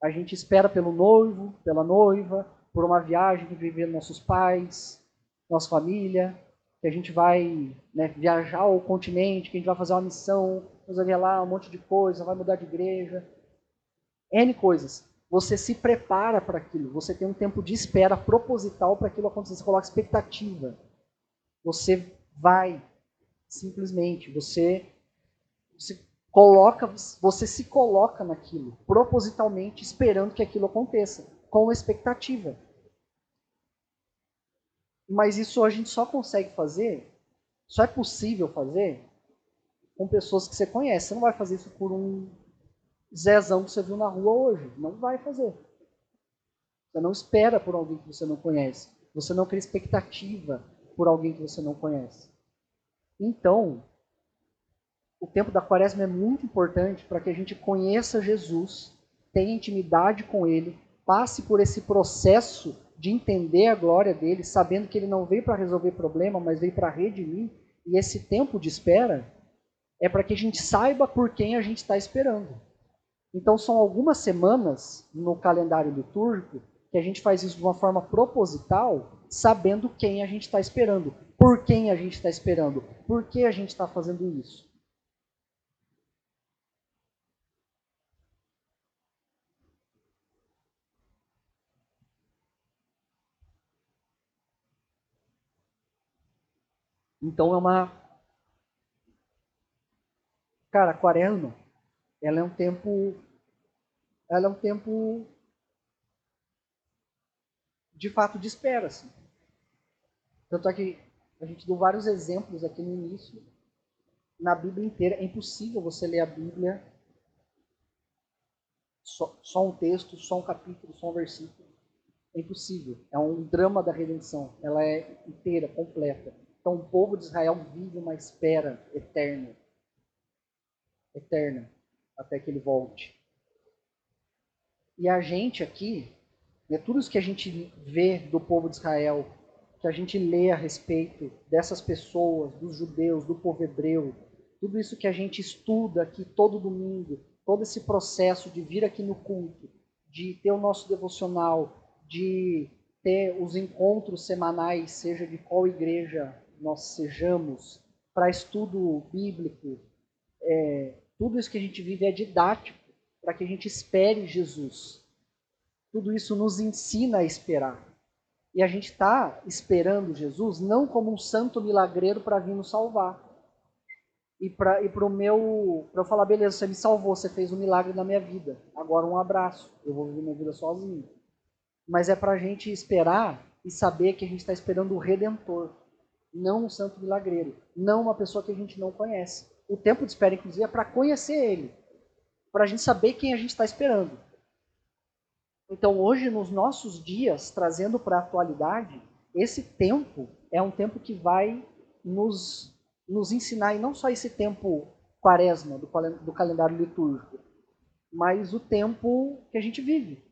Speaker 1: A gente espera pelo noivo, pela noiva, por uma viagem que viver nossos pais, nossa família, que a gente vai né, viajar ao continente, que a gente vai fazer uma missão, ver lá um monte de coisa, vai mudar de igreja. N coisas. Você se prepara para aquilo, você tem um tempo de espera proposital para aquilo acontecer, você coloca expectativa. Você vai, simplesmente, você, você coloca, você se coloca naquilo, propositalmente, esperando que aquilo aconteça, com expectativa. Mas isso a gente só consegue fazer, só é possível fazer com pessoas que você conhece. Você não vai fazer isso por um Zezão que você viu na rua hoje. Não vai fazer. Você não espera por alguém que você não conhece. Você não cria expectativa por alguém que você não conhece. Então, o tempo da quaresma é muito importante para que a gente conheça Jesus, tenha intimidade com Ele, passe por esse processo de entender a glória dele, sabendo que ele não veio para resolver problema, mas veio para redimir. E esse tempo de espera é para que a gente saiba por quem a gente está esperando. Então são algumas semanas no calendário litúrgico que a gente faz isso de uma forma proposital, sabendo quem a gente está esperando, por quem a gente está esperando, por que a gente está fazendo isso. Então é uma. Cara, a quaresma, ela é um tempo. Ela é um tempo. De fato, de espera. Assim. Tanto é que a gente deu vários exemplos aqui no início. Na Bíblia inteira, é impossível você ler a Bíblia só, só um texto, só um capítulo, só um versículo. É impossível. É um drama da redenção. Ela é inteira, completa. Então o povo de Israel vive uma espera eterna. Eterna. Até que ele volte. E a gente aqui, né, tudo isso que a gente vê do povo de Israel, que a gente lê a respeito dessas pessoas, dos judeus, do povo hebreu, tudo isso que a gente estuda aqui todo domingo, todo esse processo de vir aqui no culto, de ter o nosso devocional, de ter os encontros semanais, seja de qual igreja nós sejamos para estudo bíblico, é, tudo isso que a gente vive é didático para que a gente espere Jesus. Tudo isso nos ensina a esperar. E a gente está esperando Jesus não como um santo milagreiro para vir nos salvar. E para e o meu. Para eu falar, beleza, você me salvou, você fez um milagre na minha vida. Agora um abraço, eu vou viver minha vida sozinho. Mas é para a gente esperar e saber que a gente está esperando o Redentor não um santo milagreiro, não uma pessoa que a gente não conhece. O tempo de espera, inclusive, é para conhecer ele, para a gente saber quem a gente está esperando. Então, hoje, nos nossos dias, trazendo para a atualidade, esse tempo é um tempo que vai nos, nos ensinar, e não só esse tempo quaresma do, do calendário litúrgico, mas o tempo que a gente vive.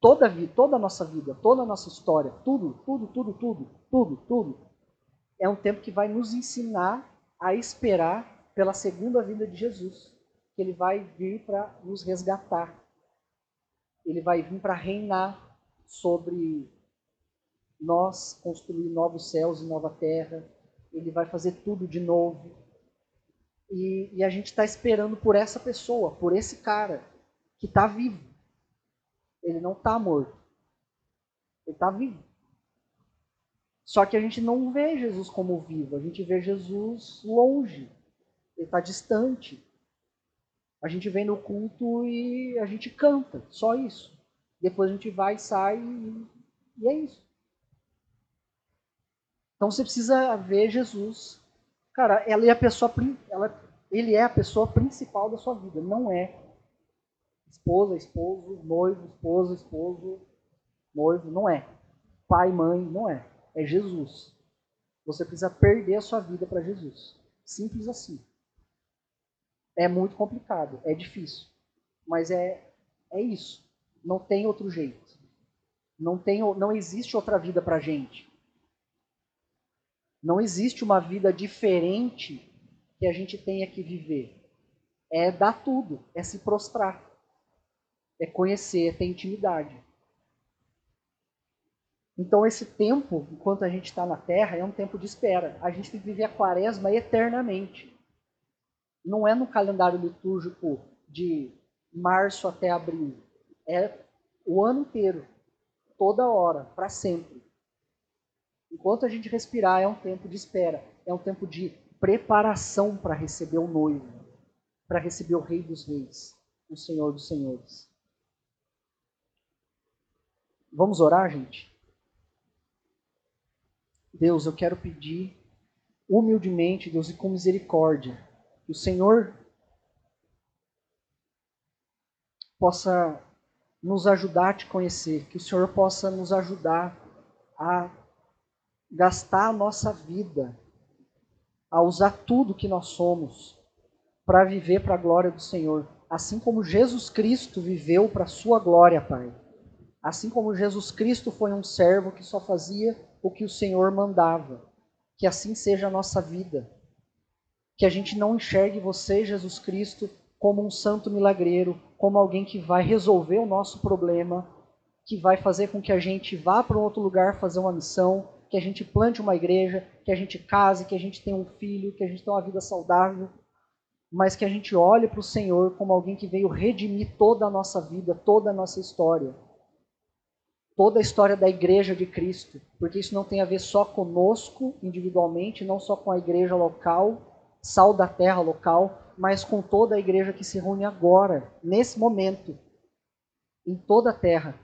Speaker 1: Toda toda a nossa vida, toda a nossa história, tudo, tudo, tudo, tudo, tudo, tudo, é um tempo que vai nos ensinar a esperar pela segunda vinda de Jesus, que ele vai vir para nos resgatar. Ele vai vir para reinar sobre nós, construir novos céus e nova terra. Ele vai fazer tudo de novo. E, e a gente está esperando por essa pessoa, por esse cara que está vivo. Ele não está morto. Ele está vivo. Só que a gente não vê Jesus como vivo, a gente vê Jesus longe, ele está distante. A gente vem no culto e a gente canta, só isso. Depois a gente vai, sai e, e é isso. Então você precisa ver Jesus. Cara, ela é a pessoa, ela, ele é a pessoa principal da sua vida, não é esposa, esposo, noivo, esposa, esposo, noivo, não é. Pai, mãe, não é é Jesus. Você precisa perder a sua vida para Jesus. Simples assim. É muito complicado, é difícil, mas é É isso. Não tem outro jeito. Não, tem, não existe outra vida para gente. Não existe uma vida diferente que a gente tenha que viver. É dar tudo, é se prostrar, é conhecer, é ter intimidade. Então, esse tempo, enquanto a gente está na Terra, é um tempo de espera. A gente tem que viver a quaresma eternamente. Não é no calendário litúrgico de março até abril. É o ano inteiro, toda hora, para sempre. Enquanto a gente respirar, é um tempo de espera, é um tempo de preparação para receber o noivo, para receber o Rei dos Reis, o Senhor dos Senhores. Vamos orar, gente? Deus, eu quero pedir humildemente, Deus, e com misericórdia, que o Senhor possa nos ajudar a te conhecer, que o Senhor possa nos ajudar a gastar a nossa vida, a usar tudo que nós somos para viver para a glória do Senhor, assim como Jesus Cristo viveu para a sua glória, Pai. Assim como Jesus Cristo foi um servo que só fazia o que o Senhor mandava. Que assim seja a nossa vida. Que a gente não enxergue você, Jesus Cristo, como um santo milagreiro, como alguém que vai resolver o nosso problema, que vai fazer com que a gente vá para um outro lugar fazer uma missão, que a gente plante uma igreja, que a gente case, que a gente tenha um filho, que a gente tenha uma vida saudável, mas que a gente olhe para o Senhor como alguém que veio redimir toda a nossa vida, toda a nossa história. Toda a história da igreja de Cristo, porque isso não tem a ver só conosco individualmente, não só com a igreja local, sal da terra local, mas com toda a igreja que se reúne agora, nesse momento, em toda a terra.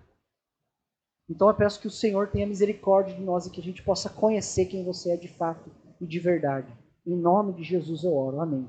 Speaker 1: Então eu peço que o Senhor tenha misericórdia de nós e que a gente possa conhecer quem você é de fato e de verdade. Em nome de Jesus eu oro. Amém.